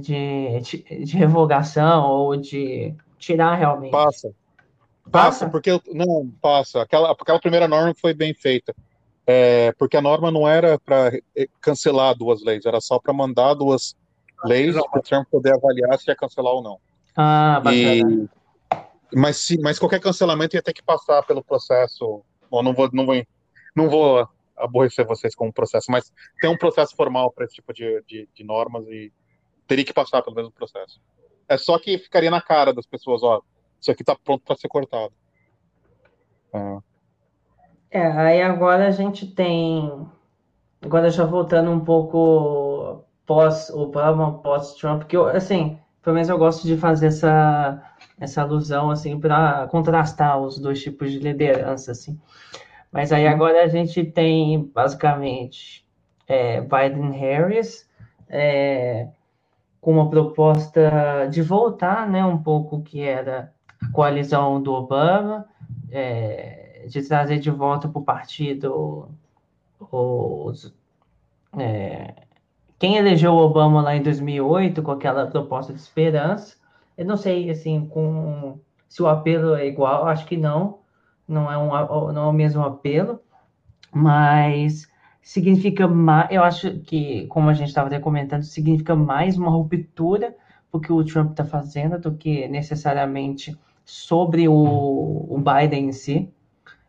de, de, de revogação ou de tirar realmente. Passa. Passa, passa porque não passa. Aquela, aquela primeira norma foi bem feita. É, porque a norma não era para cancelar duas leis, era só para mandar duas leis para o Trump poder avaliar se ia cancelar ou não. Ah, bacana. E, mas, se, mas qualquer cancelamento ia ter que passar pelo processo. Bom, não vou, não vou, não vou aborrecer vocês com o processo, mas tem um processo formal para esse tipo de, de, de normas e teria que passar pelo mesmo processo. É só que ficaria na cara das pessoas, ó, isso aqui está pronto para ser cortado. É. é, aí agora a gente tem, agora já voltando um pouco pós Obama, pós Trump, que eu, assim, pelo menos eu gosto de fazer essa essa alusão assim para contrastar os dois tipos de liderança assim. Mas aí agora a gente tem basicamente é, Biden Harris, é, com uma proposta de voltar, né, um pouco que era a coalizão do Obama, é, de trazer de volta para o partido os, é, quem elegeu o Obama lá em 2008 com aquela proposta de esperança. Eu não sei assim com se o apelo é igual, acho que não, não é um não é o mesmo apelo, mas significa mais, eu acho que, como a gente estava até comentando, significa mais uma ruptura porque o Trump está fazendo do que necessariamente sobre o, o, Biden em si.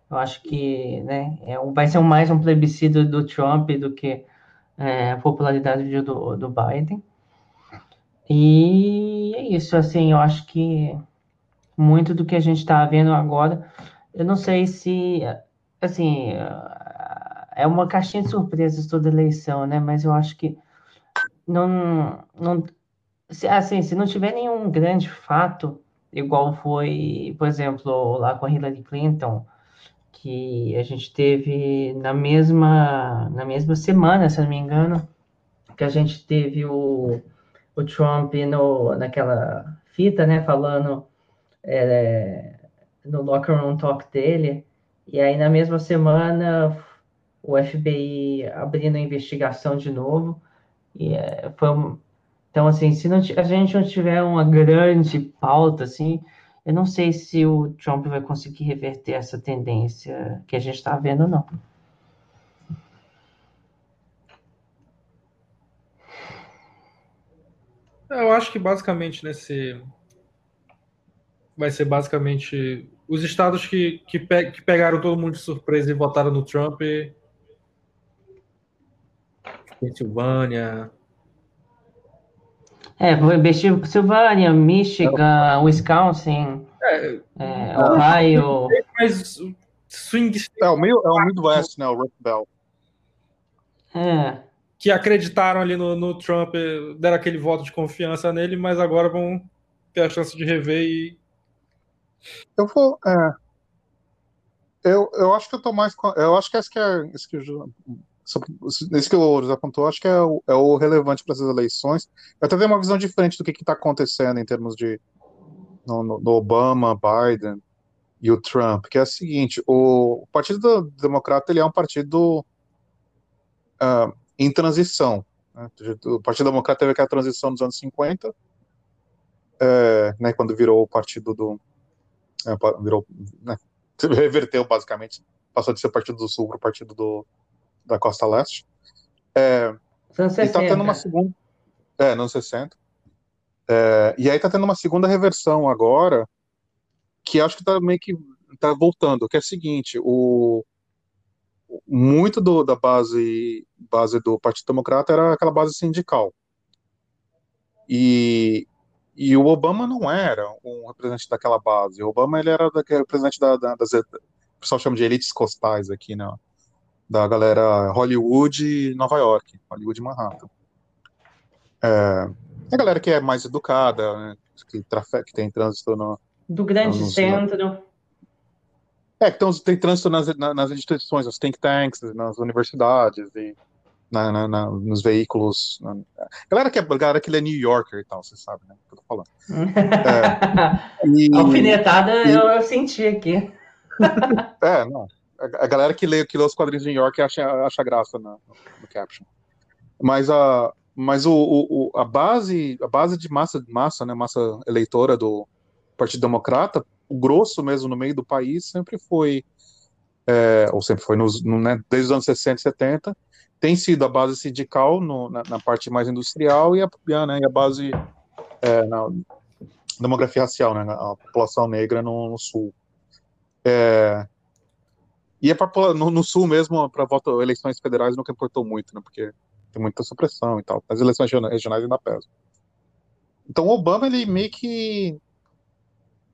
Eu acho que né, é, vai ser mais um plebiscito do Trump do que é, a popularidade do, do Biden. E é isso, assim, eu acho que muito do que a gente está vendo agora, eu não sei se, assim, é uma caixinha de surpresas toda eleição, né? Mas eu acho que não, não se, assim, se não tiver nenhum grande fato, igual foi, por exemplo, lá com a Hillary Clinton, que a gente teve na mesma, na mesma semana, se não me engano, que a gente teve o, o Trump no, naquela fita, né, falando é, no locker room talk dele, e aí na mesma semana o FBI abrindo a investigação de novo. E é, foi um... Então, assim, se não, a gente não tiver uma grande pauta, assim, eu não sei se o Trump vai conseguir reverter essa tendência que a gente está vendo, não. Eu acho que basicamente nesse vai ser basicamente os estados que, que, pe que pegaram todo mundo de surpresa e votaram no Trump Pensilvânia. É, Pensilvânia, Michigan, Wisconsin. É, é, Ohio. Mas swing É o, meio, é o Midwest, né? O Rust Belt. É. que acreditaram ali no, no Trump, deram aquele voto de confiança nele, mas agora vão ter a chance de rever e Eu vou. É, eu, eu acho que eu tô mais. Eu acho que esse que é. Esse que, o Esse que o José apontou, acho que é o, é o relevante para essas eleições. Eu até tenho uma visão diferente do que está acontecendo em termos de. No, no- no Obama, Biden e o Trump, que é o seguinte: o, Partido Democrata ele é um partido ah, em transição. né? O Partido Democrata teve aquela transição nos anos 50, é, né, quando virou o partido do. é, virou, né, reverteu basicamente, passou de ser Partido do Sul para o Partido do, da Costa Leste. É, e tá 60. tendo uma segunda. É, nos 60. É, e aí tá tendo uma segunda reversão agora, que acho que tá meio que tá voltando, que é o seguinte, o muito do, da base base do Partido Democrata era aquela base sindical. E, e o Obama não era um representante daquela base. O Obama ele era daquele representante da, da, das, o pessoal chama de elites costais aqui, né? Da galera Hollywood e Nova York, Hollywood e Manhattan. É, a galera que é mais educada, né? que, trafe- que tem trânsito no, Do grande sei. centro. É, que tem, tem trânsito nas, na- nas instituições, nos think tanks, nas universidades e na, na- na- nos veículos. na- galera que é galera que é New Yorker e tal, você sabe, né? o que eu tô falando. E, Alfinetada e- eu, eu senti aqui. é, não. A, galera que lê, que lê os quadrinhos de New York acha, acha graça na- no, caption. Mas a, mas o, o- a base, a base de massa, massa, né, massa eleitora do Partido Democrata, o grosso mesmo no meio do país sempre foi, é, ou sempre foi nos, no, né, desde os anos 60 e 70, tem sido a base sindical no- na, na parte mais industrial a, e a, né, e a base é, na demografia racial, né, a população negra no, no sul. É, e a popula- no, no sul mesmo, para voto eleições federais nunca importou muito, né, porque tem muita supressão e tal. As eleições regiona- regionais ainda pesam. Então o Obama, ele meio que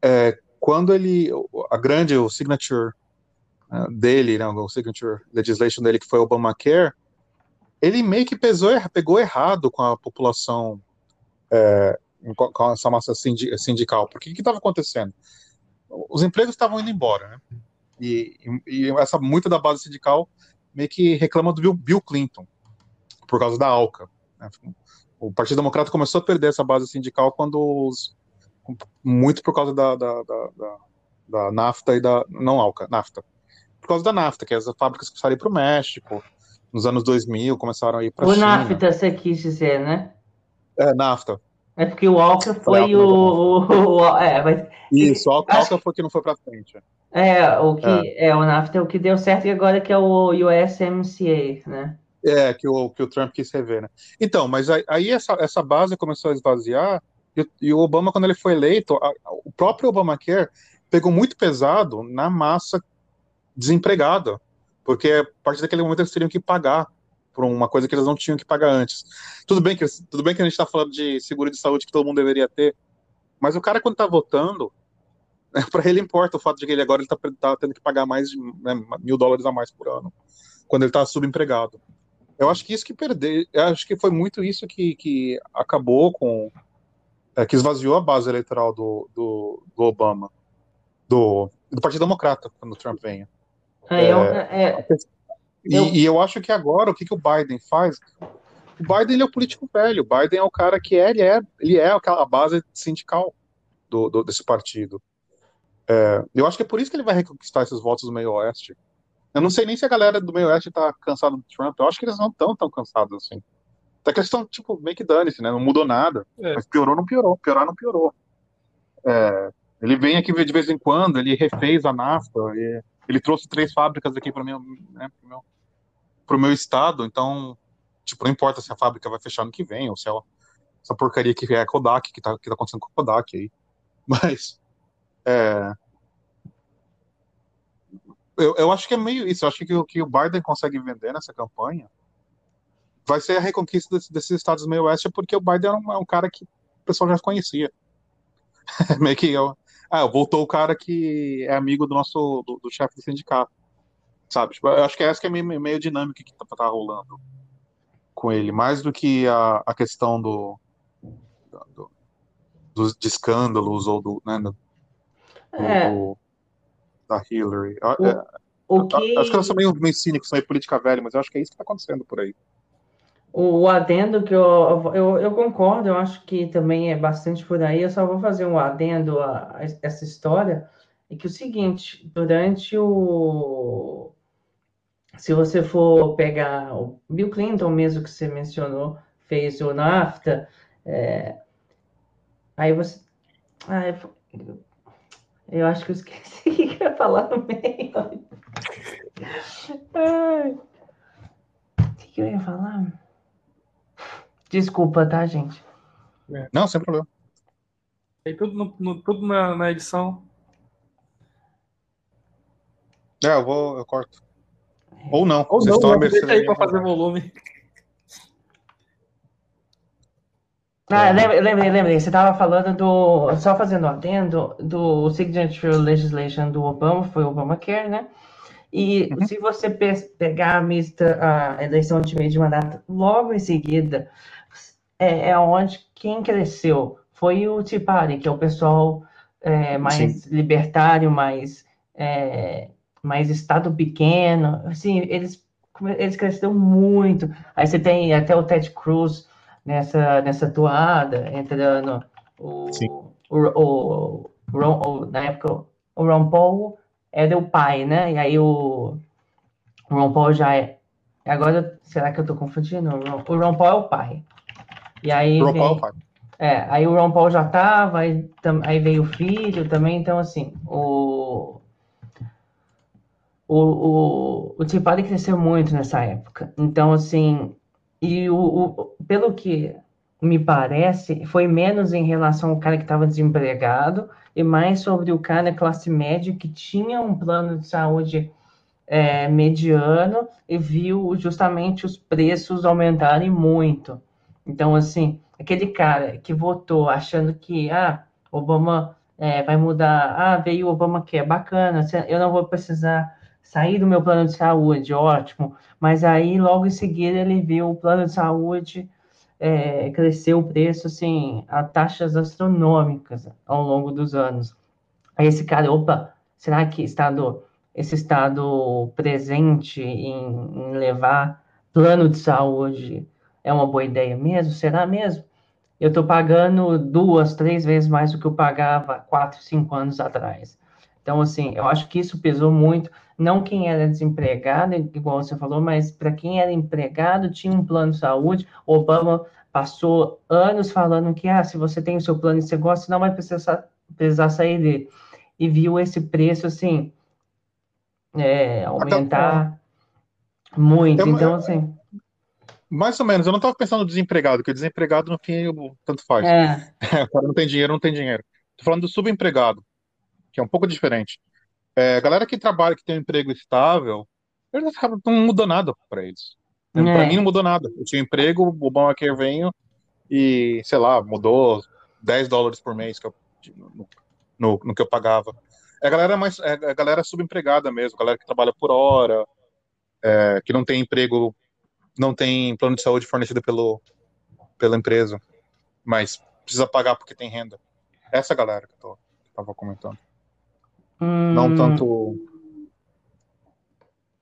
é, quando ele a grande o signature né, dele, né, o signature legislation dele que foi o Obamacare, ele meio que pesou, pegou errado com a população é, com, essa massa sindi- sindical. Porque o que estava acontecendo? Os empregos estavam indo embora, né? E, e essa muita da base sindical meio que reclama do Bill, Bill Clinton por causa da ALCA. né? O Partido Democrata começou a perder essa base sindical quando os, muito por causa da, da, da, da, da NAFTA e da não ALCA, NAFTA. Por causa da NAFTA, que as fábricas a ir para o México, nos anos 2000 começaram a ir para a O China. NAFTA, você quis dizer, né? É, NAFTA. É porque o Walker foi Foi o. o- o- é, mas, Isso, ALCA Acho- foi que não foi para frente. é, o que é. o NAFTA é o que deu certo e agora que é o USMCA, né? É, que o, que o Trump quis rever, né? Então, mas aí, essa, essa base começou a esvaziar, e, o- e o Obama, quando ele foi eleito, a- o próprio Obamacare pegou muito pesado na massa desempregada, porque a partir daquele momento eles teriam que pagar por uma coisa que eles não tinham que pagar antes. Tudo bem que, tudo bem que a gente está falando de seguro de saúde que todo mundo deveria ter, mas o cara, quando está votando, para ele importa o fato de que ele agora está tá tendo que pagar mais de né, mil dólares a mais por ano, quando ele está subempregado. Eu acho que isso que perdeu, eu acho que foi muito isso que, que acabou com, é, que esvaziou a base eleitoral do, do, do Obama, do, do Partido Democrata, quando o Trump venha. É, eu- é, E Eu- e eu, acho que agora, o que, que o Biden faz? O Biden ele é o político velho, o Biden é o cara que é, ele é, ele é aquela base sindical do, do- desse partido. É, eu acho que é por isso que ele vai reconquistar esses votos do meio oeste. Eu não sei nem se a galera do meio oeste tá cansada do Trump, eu acho que eles não estão tão cansados assim. Até que eles estão, tipo, meio que dane-se, né? Não mudou nada. É. Mas piorou, não piorou. Piorar, não piorou. É, ele vem aqui de vez em quando, ele refez a NAFTA, e ele trouxe três fábricas aqui para meu, né, pro meu, pro meu estado, então, tipo, não importa se a fábrica vai fechar no que vem, ou se ela, essa porcaria que é a Kodak, que tá, que tá acontecendo com a Kodak aí. Mas, é, eu, eu acho que é meio isso, eu acho que o que o Biden consegue vender nessa campanha vai ser a reconquista desse- desses estados meio oeste, porque o Biden é um, é um cara que o pessoal já conhecia. meio que eu, Ah, voltou o cara que é amigo do nosso do, do chefe do sindicato. Sabe? Tipo, eu acho que essa que é meio, meio dinâmica que tá, tá rolando com ele, mais do que a, a questão do, do, dos de escândalos ou do, né, do, É, do- da Hillary. O, é, o que. Acho que eu sou meio, meio cínico, sou meio política velha, mas eu acho que é isso que tá acontecendo por aí. O adendo que eu, eu, eu concordo, eu acho que também é bastante por aí. Eu só vou fazer um adendo a, a essa história. É que o seguinte, durante o. Se você for pegar o Bill Clinton mesmo que você mencionou, fez o NAFTA, é, aí você. Ah, eu, eu acho que eu esqueci o que eu ia falar no meio. Ai, o que eu ia falar? Desculpa, tá, gente? Não, sem problema. Aí tudo, no- no- tudo na, na edição. É, eu vou, eu corto. Ou não. Ou vocês não, estão à né? mercê aí pra minha- fazer volume. Ah, É. lembrei, lembrei. Você estava falando do. Só fazendo um adendo, do Signature Legislation do Obama, foi o Obamacare, né? E Uhum. se você pe- pegar a, mista, a eleição de meio de mandato logo em seguida, é, é onde quem cresceu foi o Tea Party, que é o pessoal é, mais libertário, mais, é, mais estado pequeno. Assim, eles, eles cresceram muito. Aí você tem até o Ted Cruz nessa, nessa toada, entrando o, Sim. o, o, Ron- o- na época o Ron Paul era o pai, né? E aí o, o Ron Paul já é. Agora, será que eu tô confundindo? O Ron, o Ron Paul é o pai. E aí Ron vem- Paul, pai. é, aí o Ron Paul já tava, aí, tam- aí veio o filho também, então assim, o, o, o, o Party cresceu muito nessa época. Então, assim, e o, o- pelo que me parece, foi menos em relação ao cara que estava desempregado e mais sobre o cara classe média que tinha um plano de saúde é, mediano e viu justamente os preços aumentarem muito. Então, assim, aquele cara que votou achando que, ah, Obama é, vai mudar, ah, veio o Obama que é bacana, eu não vou precisar sair do meu plano de saúde, ótimo. Mas aí, logo em seguida, ele viu o plano de saúde é, crescer o preço, assim, a taxas astronômicas ao longo dos anos. Aí esse cara, opa, será que estado, esse estado presente em, em levar plano de saúde é uma boa ideia mesmo? Será mesmo? Eu estou pagando duas, três vezes mais do que eu pagava quatro, cinco anos atrás. Então, assim, eu acho que isso pesou muito. Não quem era desempregado, igual você falou, mas para quem era empregado, tinha um plano de saúde. Obama passou anos falando que, ah, se você tem o seu plano e você gosta, você não vai precisar, precisar sair dele. E viu esse preço, assim, é, aumentar muito. É uma- Então, assim, Mais ou menos, eu não estava pensando no desempregado, porque desempregado no fim eu- tanto faz. é, O cara não tem dinheiro, não tem dinheiro. Tô falando do subempregado, que é um pouco diferente. É, a galera que trabalha, que tem um emprego estável, eles não mudou nada para eles. É. Para mim não mudou nada. Eu tinha um emprego, o Obamacare veio e, sei lá, mudou 10 dólares por mês que eu- no, no- no que eu pagava. É a galera mais, é a galera subempregada mesmo, galera que trabalha por hora, é, que não tem emprego, não tem plano de saúde fornecido pelo, pela empresa, mas precisa pagar porque tem renda. Essa galera que eu tô, que eu tava comentando. Não hum, tanto.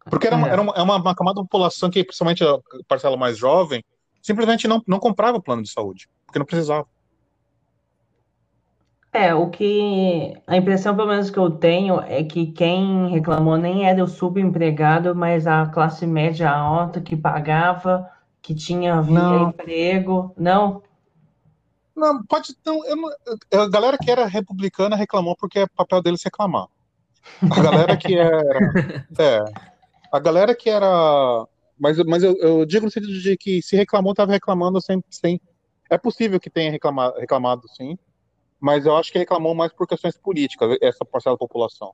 Porque era, uma, É. era uma, é uma, uma camada da população que, principalmente a parcela mais jovem, simplesmente não, não comprava plano de saúde, porque não precisava. É, o que a impressão, pelo menos que eu tenho, é que quem reclamou nem era o subempregado, mas a classe média alta que pagava, que tinha via Não. emprego. Não? Não, pode. Não, não- a galera que era republicana reclamou porque é papel deles reclamar. A galera que era. É. A galera que era. Mas, mas eu, eu digo no sentido de que se reclamou, estava reclamando sem, sem. É possível que tenha reclamado, reclamado, sim. Mas eu acho que reclamou mais por questões políticas, essa parcela da população.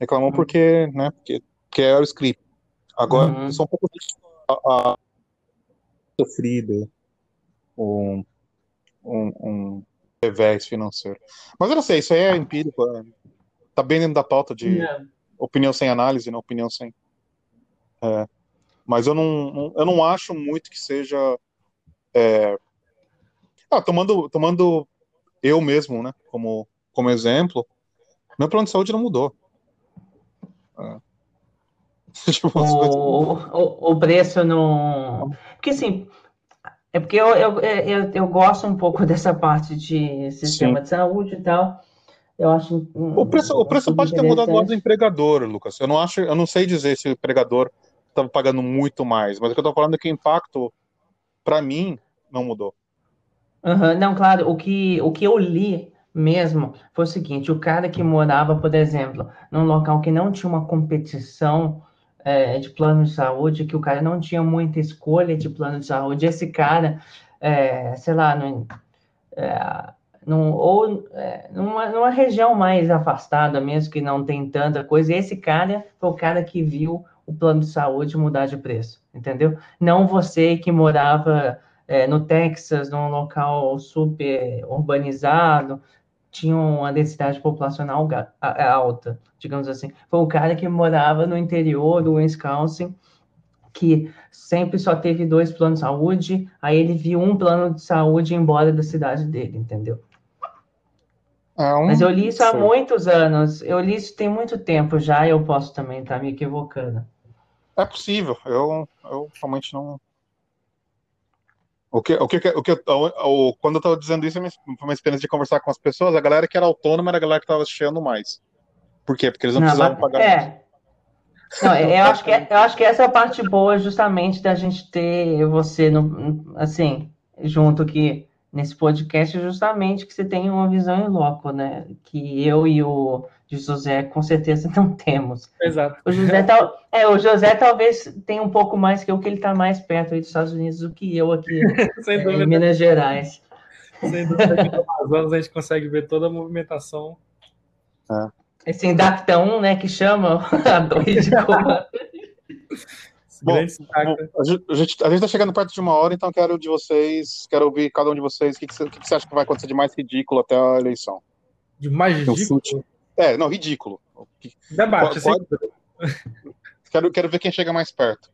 Reclamou Uhum. porque, né, porque, porque era o script. Agora, Uhum. são um pouco a, a sofrida, um, um, um, revés financeiro. Mas eu não sei, isso aí é empírico, é, tá bem dentro da pauta de opinião sem análise, não opinião sem. é, mas eu não, não- eu não acho muito que seja. é, ah, tomando, tomando eu mesmo, né, como, como exemplo, meu plano de saúde não mudou. É. Tipo, O, o, o preço não. Porque assim, é porque eu, eu, eu, eu gosto um pouco dessa parte de sistema Sim. de saúde e tal. Eu acho. O preço, o preço pode ter mudado do empregador, Lucas. Eu não acho, eu não sei dizer se o empregador estava pagando muito mais, mas o que eu tô falando é que o impacto, para mim, não mudou. Aham, Não, claro, o que, o que eu li mesmo foi o seguinte: o cara que morava, por exemplo, num local que não tinha uma competição é, de plano de saúde, que o cara não tinha muita escolha de plano de saúde, esse cara, é, sei lá, num, é, ou é, numa, numa região mais afastada mesmo, que não tem tanta coisa, esse cara foi o cara que viu o plano de saúde mudar de preço, entendeu? Não você que morava é, no Texas, num local super urbanizado, tinha uma densidade populacional alta, digamos assim. Foi o cara que morava no interior do Wisconsin, que sempre só teve dois planos de saúde, aí ele viu um plano de saúde embora da cidade dele, entendeu? É um- Mas eu li isso há sei. muitos anos, eu li isso tem muito tempo já, e eu posso também estar me equivocando. É possível. Eu, eu realmente não. O que, o que, o que o- quando eu tava dizendo isso, foi uma experiência de conversar com as pessoas. A galera que era autônoma era a galera que tava assistindo mais. Por quê? Porque eles não, Não, precisavam mas- pagar é. Não, eu acho que eu acho que essa é a parte boa justamente da gente ter você no, assim, junto aqui nesse podcast, justamente que você tem uma visão em loco, né? Que eu e o de José com certeza não temos. Exato. O José, tal, é, o José talvez tenha um pouco mais que eu, que ele está mais perto aí dos Estados Unidos do que eu aqui Sem é, em Minas Gerais. sem dúvida que no Amazonas a gente consegue ver toda a movimentação. Esse Indacta 1, né, que chama a 2 de Bom, a gente, a gente a gente tá chegando perto de uma hora, então quero de vocês, quero ouvir cada um de vocês, o que, que, você, o que que você acha que vai acontecer de mais ridículo até a eleição? de mais ridículo. É, não, ridículo. Debate, sem dúvida. Quero, quero ver quem chega mais perto.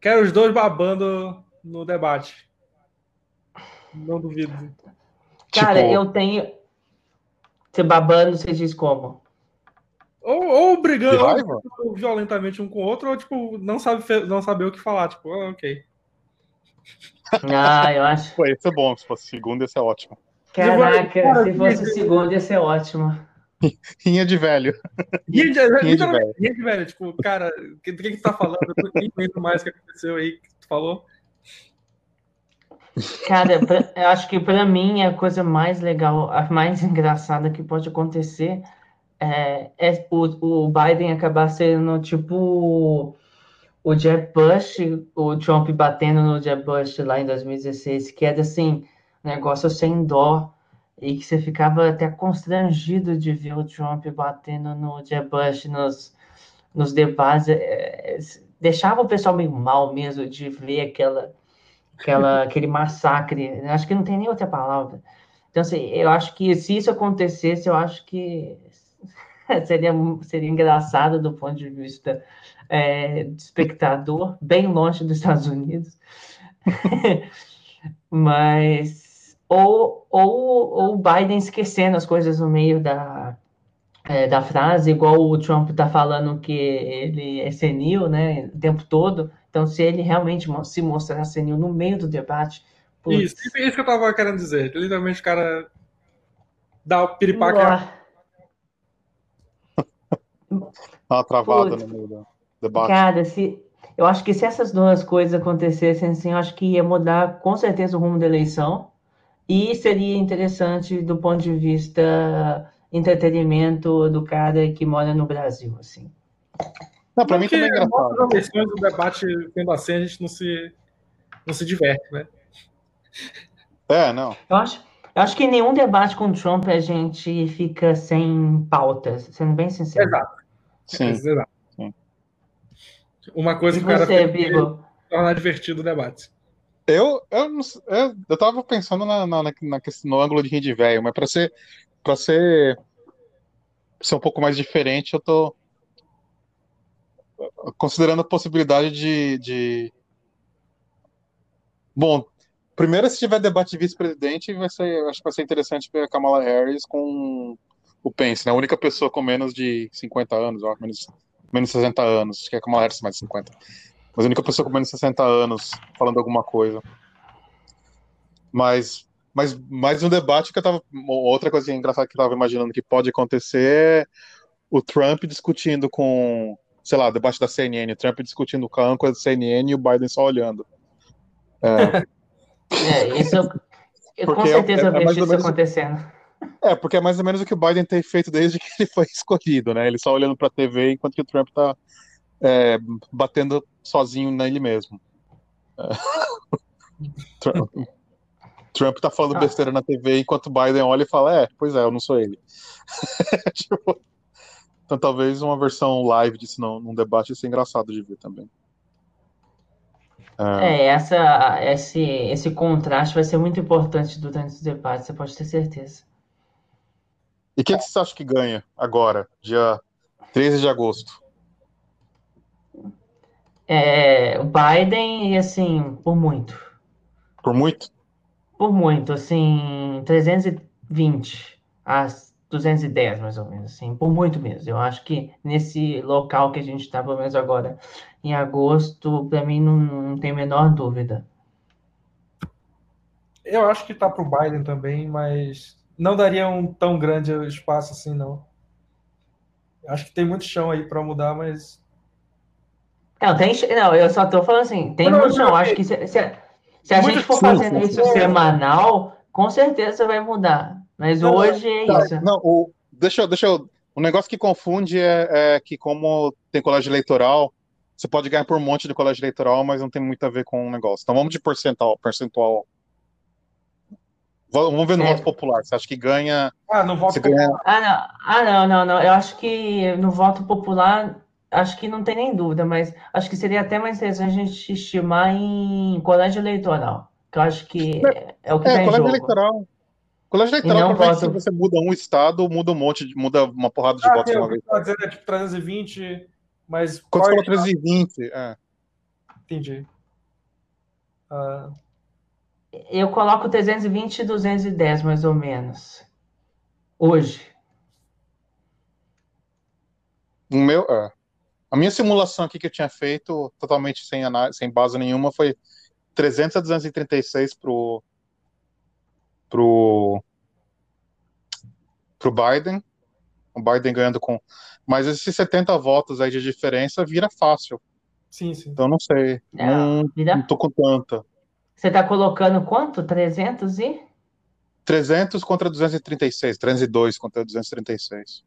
Quero os dois babando no debate. Não duvido. Cara, Tipo, eu tenho. Você babando, você diz como? Ou, ou brigando ou violentamente um com o outro, ou tipo, não, sabe, não saber o que falar. Tipo, ah, ok. Ah, eu acho. Pô, esse é bom, se fosse segundo, esse é ótimo. Caraca, se fosse o segundo, ia ser ótimo. Rinha de velho. Rinha de, Rinha de literalmente, rinha de velho. Tipo, cara, o que, do que que tu tá falando? Eu nem lembro mais o que aconteceu aí que tu falou. Cara, pra- eu acho que pra mim a coisa mais legal, a mais engraçada que pode acontecer é, é o, o Biden acabar sendo tipo o Jeb Bush, o Trump batendo no Jeb Bush lá em 2016, que era assim, negócio sem dó, e que você ficava até constrangido de ver o Trump batendo no Jeb Bush nos, nos debates, é, é, deixava o pessoal meio mal mesmo de ver aquela aquela, aquele massacre. Acho que não tem nem outra palavra. Então, assim, eu acho que se isso acontecesse, eu acho que seria, seria engraçado do ponto de vista é, de espectador, bem longe dos Estados Unidos. Mas. Ou, ou, ou o Biden esquecendo as coisas no meio da, é, da frase, igual o Trump está falando que ele é senil, né, o tempo todo. Então, se ele realmente se mostrar senil no meio do debate, putz, Isso, isso que eu tava querendo dizer. Literalmente o cara dá o piripaque. uá, Dá uma travada Putz. no meio do debate. cara, se, eu acho que se essas duas coisas acontecessem, assim, eu acho que ia mudar com certeza o rumo da eleição e seria interessante do ponto de vista entretenimento do cara que mora no Brasil, assim. Não, pra mim Porque também é engraçado. Nossas eleições, o debate sendo assim, a gente não se, não se diverte, né? É, não. Eu acho, eu acho que nenhum debate com o Trump a gente fica sem pautas, sendo bem sincero. Exato. Sim. Exato. Sim. Uma coisa E que o cara você, tornar divertido o debate. Eu, eu, eu, eu tava pensando na, na, na, no ângulo de de velho, mas para ser, para ser, ser um pouco mais diferente, eu tô considerando a possibilidade de, de... Bom, primeiro, se tiver debate de vice-presidente, vai ser, acho que vai ser interessante ver a Kamala Harris com o Pence, né? A única pessoa com menos de 50 anos, ó, menos, menos 60 anos, acho que é a Kamala Harris mais de 50. Mas a única pessoa com menos de 60 anos falando alguma coisa. Mas, mas mais um debate que eu tava. Outra coisa engraçada que eu tava imaginando que pode acontecer é o Trump discutindo com sei lá, debaixo da CNN, Trump discutindo com a âncora da CNN e o Biden só olhando. É, é isso eu, com é certeza é, é, vejo isso acontecendo. É, porque é mais ou menos o que o Biden tem feito desde que ele foi escolhido, né? Ele só olhando para a TV enquanto que o Trump tá é, batendo sozinho nele mesmo. É. Trump, Trump tá falando ah. besteira na TV enquanto Biden olha e fala: É, pois é, eu não sou ele. tipo, então talvez uma versão live disso não, num debate ia ser engraçado de ver também. É, é essa, esse, esse contraste vai ser muito importante durante os debates, você pode ter certeza. E o que, que você acha que ganha agora, dia 13 de agosto? É, o Biden, e assim, por muito. Por muito? Por muito, assim, 320 as 210, mais ou menos, assim, por muito mesmo. Eu acho que nesse local que a gente está, pelo menos agora, em agosto, para mim não, não tem a menor dúvida. Eu acho que tá para o Biden também, mas não daria um tão grande espaço assim, não. Acho que tem muito chão aí para mudar, mas. Não, tem, não, eu só tô falando assim, tem não, chão. Acho que se, se, se a gente for fazendo isso semanal, com certeza vai mudar. Mas não, hoje é tá, isso. Não, o, deixa, deixa eu. O negócio que confunde é, é, que, como tem colégio eleitoral, você pode ganhar por um monte de colégio eleitoral, mas não tem muito a ver com o negócio. Então vamos de percentual. percentual. Vamos ver no é. voto popular. Você acha que ganha. Ah, no voto popular. Ganha... Ah, não. ah, não, não, não. Eu acho que no voto popular, acho que não tem nem dúvida, mas acho que seria até mais interessante a gente estimar em colégio eleitoral. Que eu acho que é, é o que é, tem colégio jogo. eleitoral. Colégio eleitoral, provavelmente, se você muda um estado, muda um monte, de, muda uma porrada de ah, votos uma vez. Tá dizendo é tipo 320, mas. Quando você falou 320, é. Entendi. Uh... Eu coloco 320 e 210, mais ou menos. Hoje. O meu, é. A minha simulação aqui que eu tinha feito, totalmente sem, análise, sem base nenhuma, foi 300 a 236 pro pro pro Biden, o Biden ganhando com, mas esses 70 votos aí de diferença vira fácil. Sim, sim. Então não sei, é, não, vira... não tô com tanta. Você tá colocando quanto? 300 e 300 contra 236, 302 contra 236.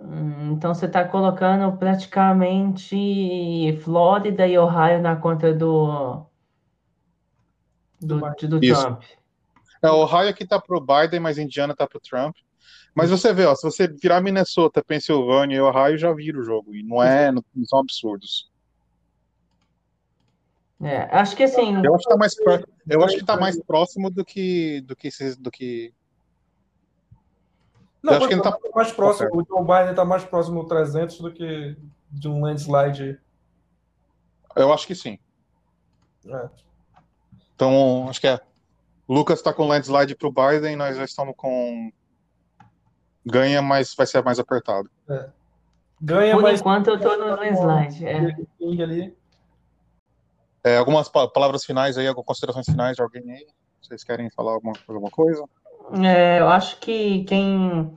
Hum, então você está colocando praticamente Flórida e Ohio na conta do do, do Trump. É, Ohio aqui tá pro Biden, mas Indiana tá pro Trump. Mas você vê, ó, se você virar Minnesota, Pensilvânia e Ohio, já vira o jogo. E não é, não, não são absurdos. É, acho que assim. Eu acho que tá mais, eu acho que tá mais próximo do que do que do que não, eu acho que ele tá mais próximo. O Joe Biden tá mais próximo do 300 do que de um landslide. Eu acho que sim. É. Então, acho que é o Lucas está com landslide para o Biden, nós já estamos com. Ganha, mas vai ser mais apertado. É. Ganha, Por mas... enquanto eu estou no landslide. É. É, algumas palavras finais aí, algumas considerações finais de alguém aí? Vocês querem falar alguma, alguma coisa? É, eu acho que quem.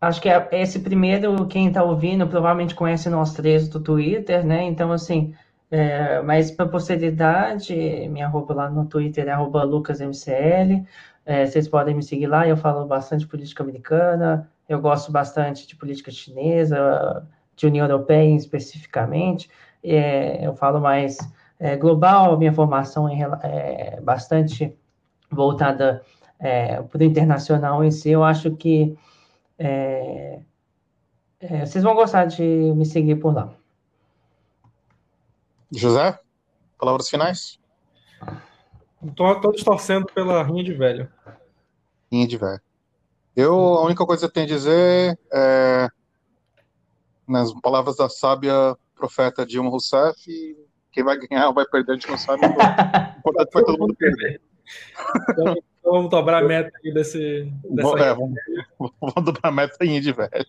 Acho que é esse primeiro, quem está ouvindo, provavelmente conhece nós três do Twitter, né? Então, assim, é, mas para posteridade, minha roupa lá no Twitter é lucasmcl. É, vocês podem me seguir lá, eu falo bastante política americana, eu gosto bastante de política chinesa, de União Europeia especificamente. É, eu falo mais é, global, minha formação é, bastante voltada é, para o internacional em si. Eu acho que é, é, vocês vão gostar de me seguir por lá. José, palavras finais? Tô, todos torcendo pela rinha de velho. Rinha de velho. Eu, a única coisa que eu tenho a dizer é, nas palavras da sábia profeta Dilma Rousseff, quem vai ganhar ou vai perder, a gente não sabe. O importante foi todo mundo perder. Então, vamos dobrar a meta aí desse, dessa É, vamos, vamos dobrar a meta aí de velho.